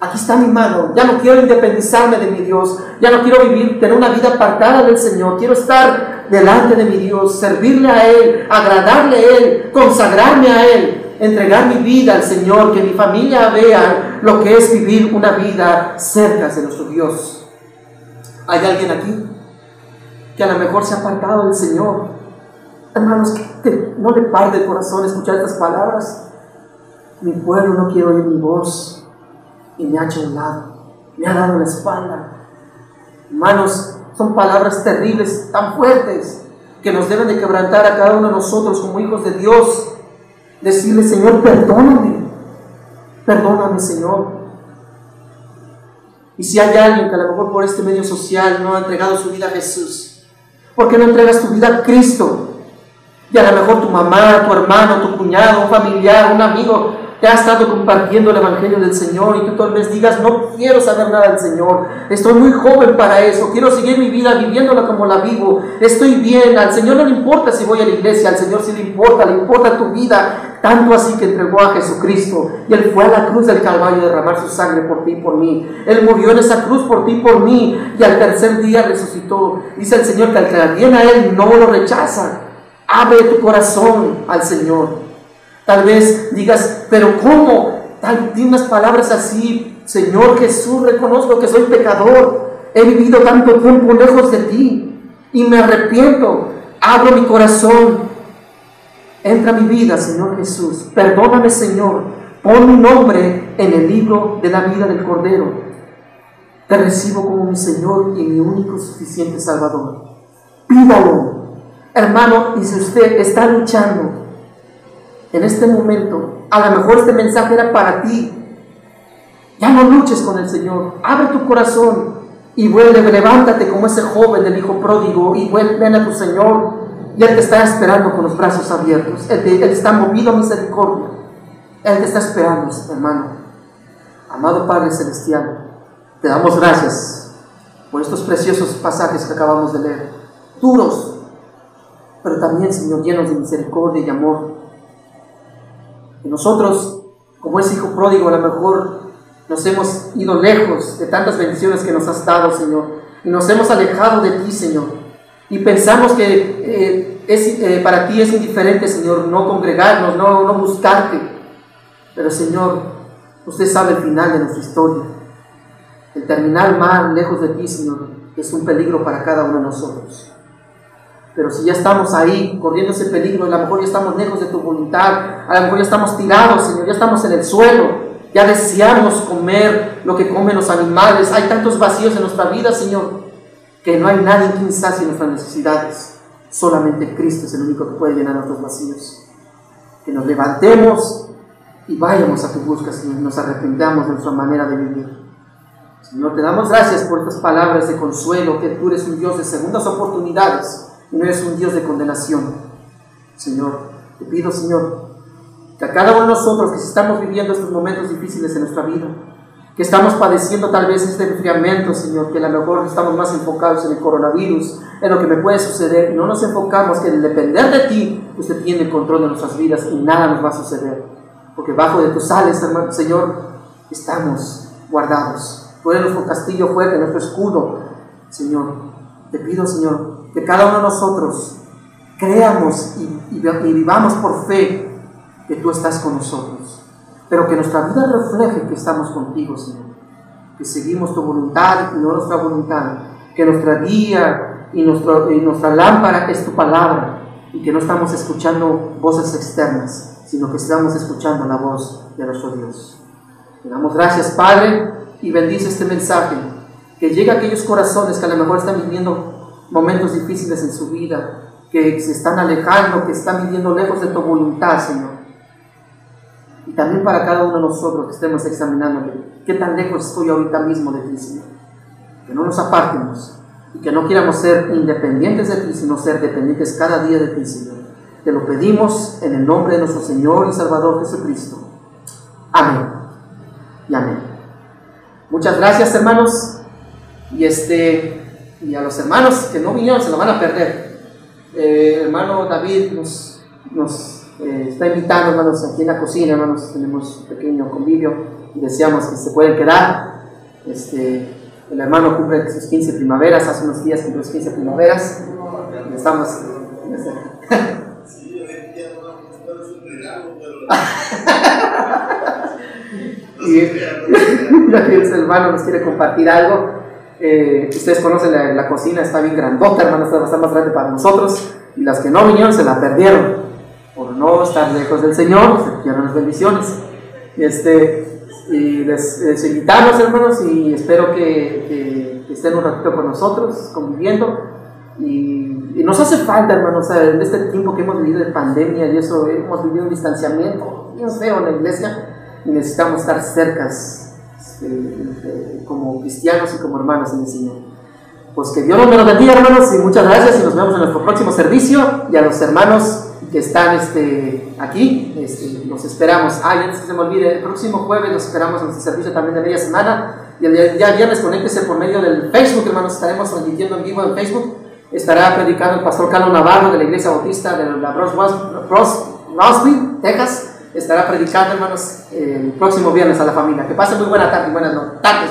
Aquí está mi mano. Ya no quiero independizarme de mi Dios. Ya no quiero vivir, tener una vida apartada del Señor. Quiero estar delante de mi Dios, servirle a Él, agradarle a Él, consagrarme a Él, entregar mi vida al Señor, que mi familia vea lo que es vivir una vida cerca de nuestro Dios. ¿Hay alguien aquí que a lo mejor se ha apartado del Señor? Hermanos, que no le parte el corazón escuchar estas palabras. Mi pueblo no quiere oír mi voz y me ha hecho un lado, me ha dado la espalda. Hermanos, son palabras terribles, tan fuertes, que nos deben de quebrantar a cada uno de nosotros como hijos de Dios. Decirle, Señor, perdóname, perdóname, Señor. Y si hay alguien que a lo mejor por este medio social no ha entregado su vida a Jesús, ¿por qué no entregas tu vida a Cristo? Y a lo mejor tu mamá, tu hermano, tu cuñado, un familiar, un amigo te ha estado compartiendo el Evangelio del Señor y tú tal vez digas, no quiero saber nada del Señor, estoy muy joven para eso, quiero seguir mi vida viviéndola como la vivo, estoy bien, al Señor no le importa si voy a la iglesia, al Señor sí le importa, le importa tu vida, tanto así que entregó a Jesucristo y Él fue a la cruz del Calvario a derramar su sangre por ti y por mí, Él murió en esa cruz por ti y por mí y al tercer día resucitó. Dice el Señor que al que a Él no lo rechaza, abre tu corazón al Señor. Tal vez digas, pero ¿cómo? Tal, palabras así, Señor Jesús, reconozco que soy pecador, he vivido tanto tiempo lejos de ti y me arrepiento, abro mi corazón, entra mi vida, Señor Jesús, perdóname, Señor, pon mi nombre en el libro de la vida del Cordero. Te recibo como mi Señor y mi único suficiente Salvador. Pídalo, hermano, y si usted está luchando, en este momento, a lo mejor este mensaje era para ti. Ya no luches con el Señor. Abre tu corazón y vuelve, levántate como ese joven del hijo pródigo y vuelve, a tu Señor. Y Él te está esperando con los brazos abiertos. Él, él está movido a misericordia. Él te está esperando, hermano. Amado Padre Celestial, te damos gracias por estos preciosos pasajes que acabamos de leer. Duros, pero también, Señor, llenos de misericordia y amor nosotros, como ese hijo pródigo, a lo mejor nos hemos ido lejos de tantas bendiciones que nos has dado, Señor. Y nos hemos alejado de ti, Señor. Y pensamos que eh, es, eh, para ti es indiferente, Señor, no congregarnos, no, no buscarte. Pero, Señor, usted sabe el final de nuestra historia. El terminar mal, lejos de ti, Señor, es un peligro para cada uno de nosotros. Pero si ya estamos ahí corriendo ese peligro, a lo mejor ya estamos lejos de tu voluntad, a lo mejor ya estamos tirados, Señor, ya estamos en el suelo, ya deseamos comer lo que comen los animales. Hay tantos vacíos en nuestra vida, Señor, que no hay nadie quien sacie nuestras necesidades. Solamente Cristo es el único que puede llenar nuestros vacíos. Que nos levantemos y vayamos a tu busca, Señor, y nos arrepentamos de nuestra manera de vivir. Señor, te damos gracias por estas palabras de consuelo, que tú eres un Dios de segundas oportunidades y no eres un Dios de condenación. Señor, te pido, Señor, que a cada uno de nosotros que estamos viviendo estos momentos difíciles en nuestra vida, que estamos padeciendo tal vez este enfriamiento, Señor, que a lo mejor estamos más enfocados en el coronavirus, en lo que me puede suceder, y no nos enfocamos que en depender de ti, usted tiene el control de nuestras vidas y nada nos va a suceder. Porque bajo de tus alas, Señor, estamos guardados. Tú nuestro castillo fuerte, nuestro escudo, Señor. Te pido, Señor, que cada uno de nosotros creamos y, vivamos por fe que tú estás con nosotros, pero que nuestra vida refleje que estamos contigo, Señor, que seguimos tu voluntad y no nuestra voluntad, que nuestra guía y, y nuestra lámpara es tu palabra. Y que no estamos escuchando voces externas, sino que estamos escuchando la voz de nuestro Dios. Te damos gracias, Padre, y bendice este mensaje, que llegue a aquellos corazones que a lo mejor están viviendo momentos difíciles en su vida, que se están alejando, que están viviendo lejos de tu voluntad, Señor. Y también para cada uno de nosotros que estemos examinando qué tan lejos estoy ahorita mismo de ti. Que no nos apartemos y que no quieramos ser independientes de ti, sino ser dependientes cada día de ti, Señor. Te lo pedimos en el nombre de nuestro Señor y Salvador Jesucristo. Amén. Y amén. muchas gracias hermanos. Y, este, y a los hermanos que no vinieron se lo van a perder. Eh, hermano David nos, nos eh, está invitando, hermanos, aquí en la cocina, hermanos, tenemos un pequeño convivio y deseamos que se pueden quedar. Este, el hermano cumple sus 15 primaveras, hace unos días cumplió sus 15 primaveras. Estamos. y el hermano nos quiere compartir algo. Eh, ustedes conocen la, cocina, está bien grandota, hermano, está bastante más grande para nosotros. Y las que no vinieron se la perdieron. Por no estar lejos del Señor, se perdieron las bendiciones. Este, y les, invitamos, hermanos, y espero que, estén un ratito con nosotros, conviviendo. Y, y, nos hace falta, hermanos, en este tiempo que hemos vivido de pandemia y eso, hemos vivido un distanciamiento bien feo en la iglesia y necesitamos estar cercas este, como cristianos y como hermanos en el Señor. Pues que Dios nos bendiga, hermanos, y muchas gracias y nos vemos en nuestro próximo servicio y a los hermanos que están este, aquí, este, los esperamos. Ah, y antes que se me olvide, el próximo jueves los esperamos en nuestro servicio también de media semana. Y el día viernes conéctese por medio del Facebook, hermanos, estaremos transmitiendo en vivo en Facebook. Estará predicando el pastor Carlos Navarro de la Iglesia Bautista de la Roswell, Texas estará predicando, hermanos, el próximo viernes a la familia. Que pasen muy buena tarde, buenas noches, tardes,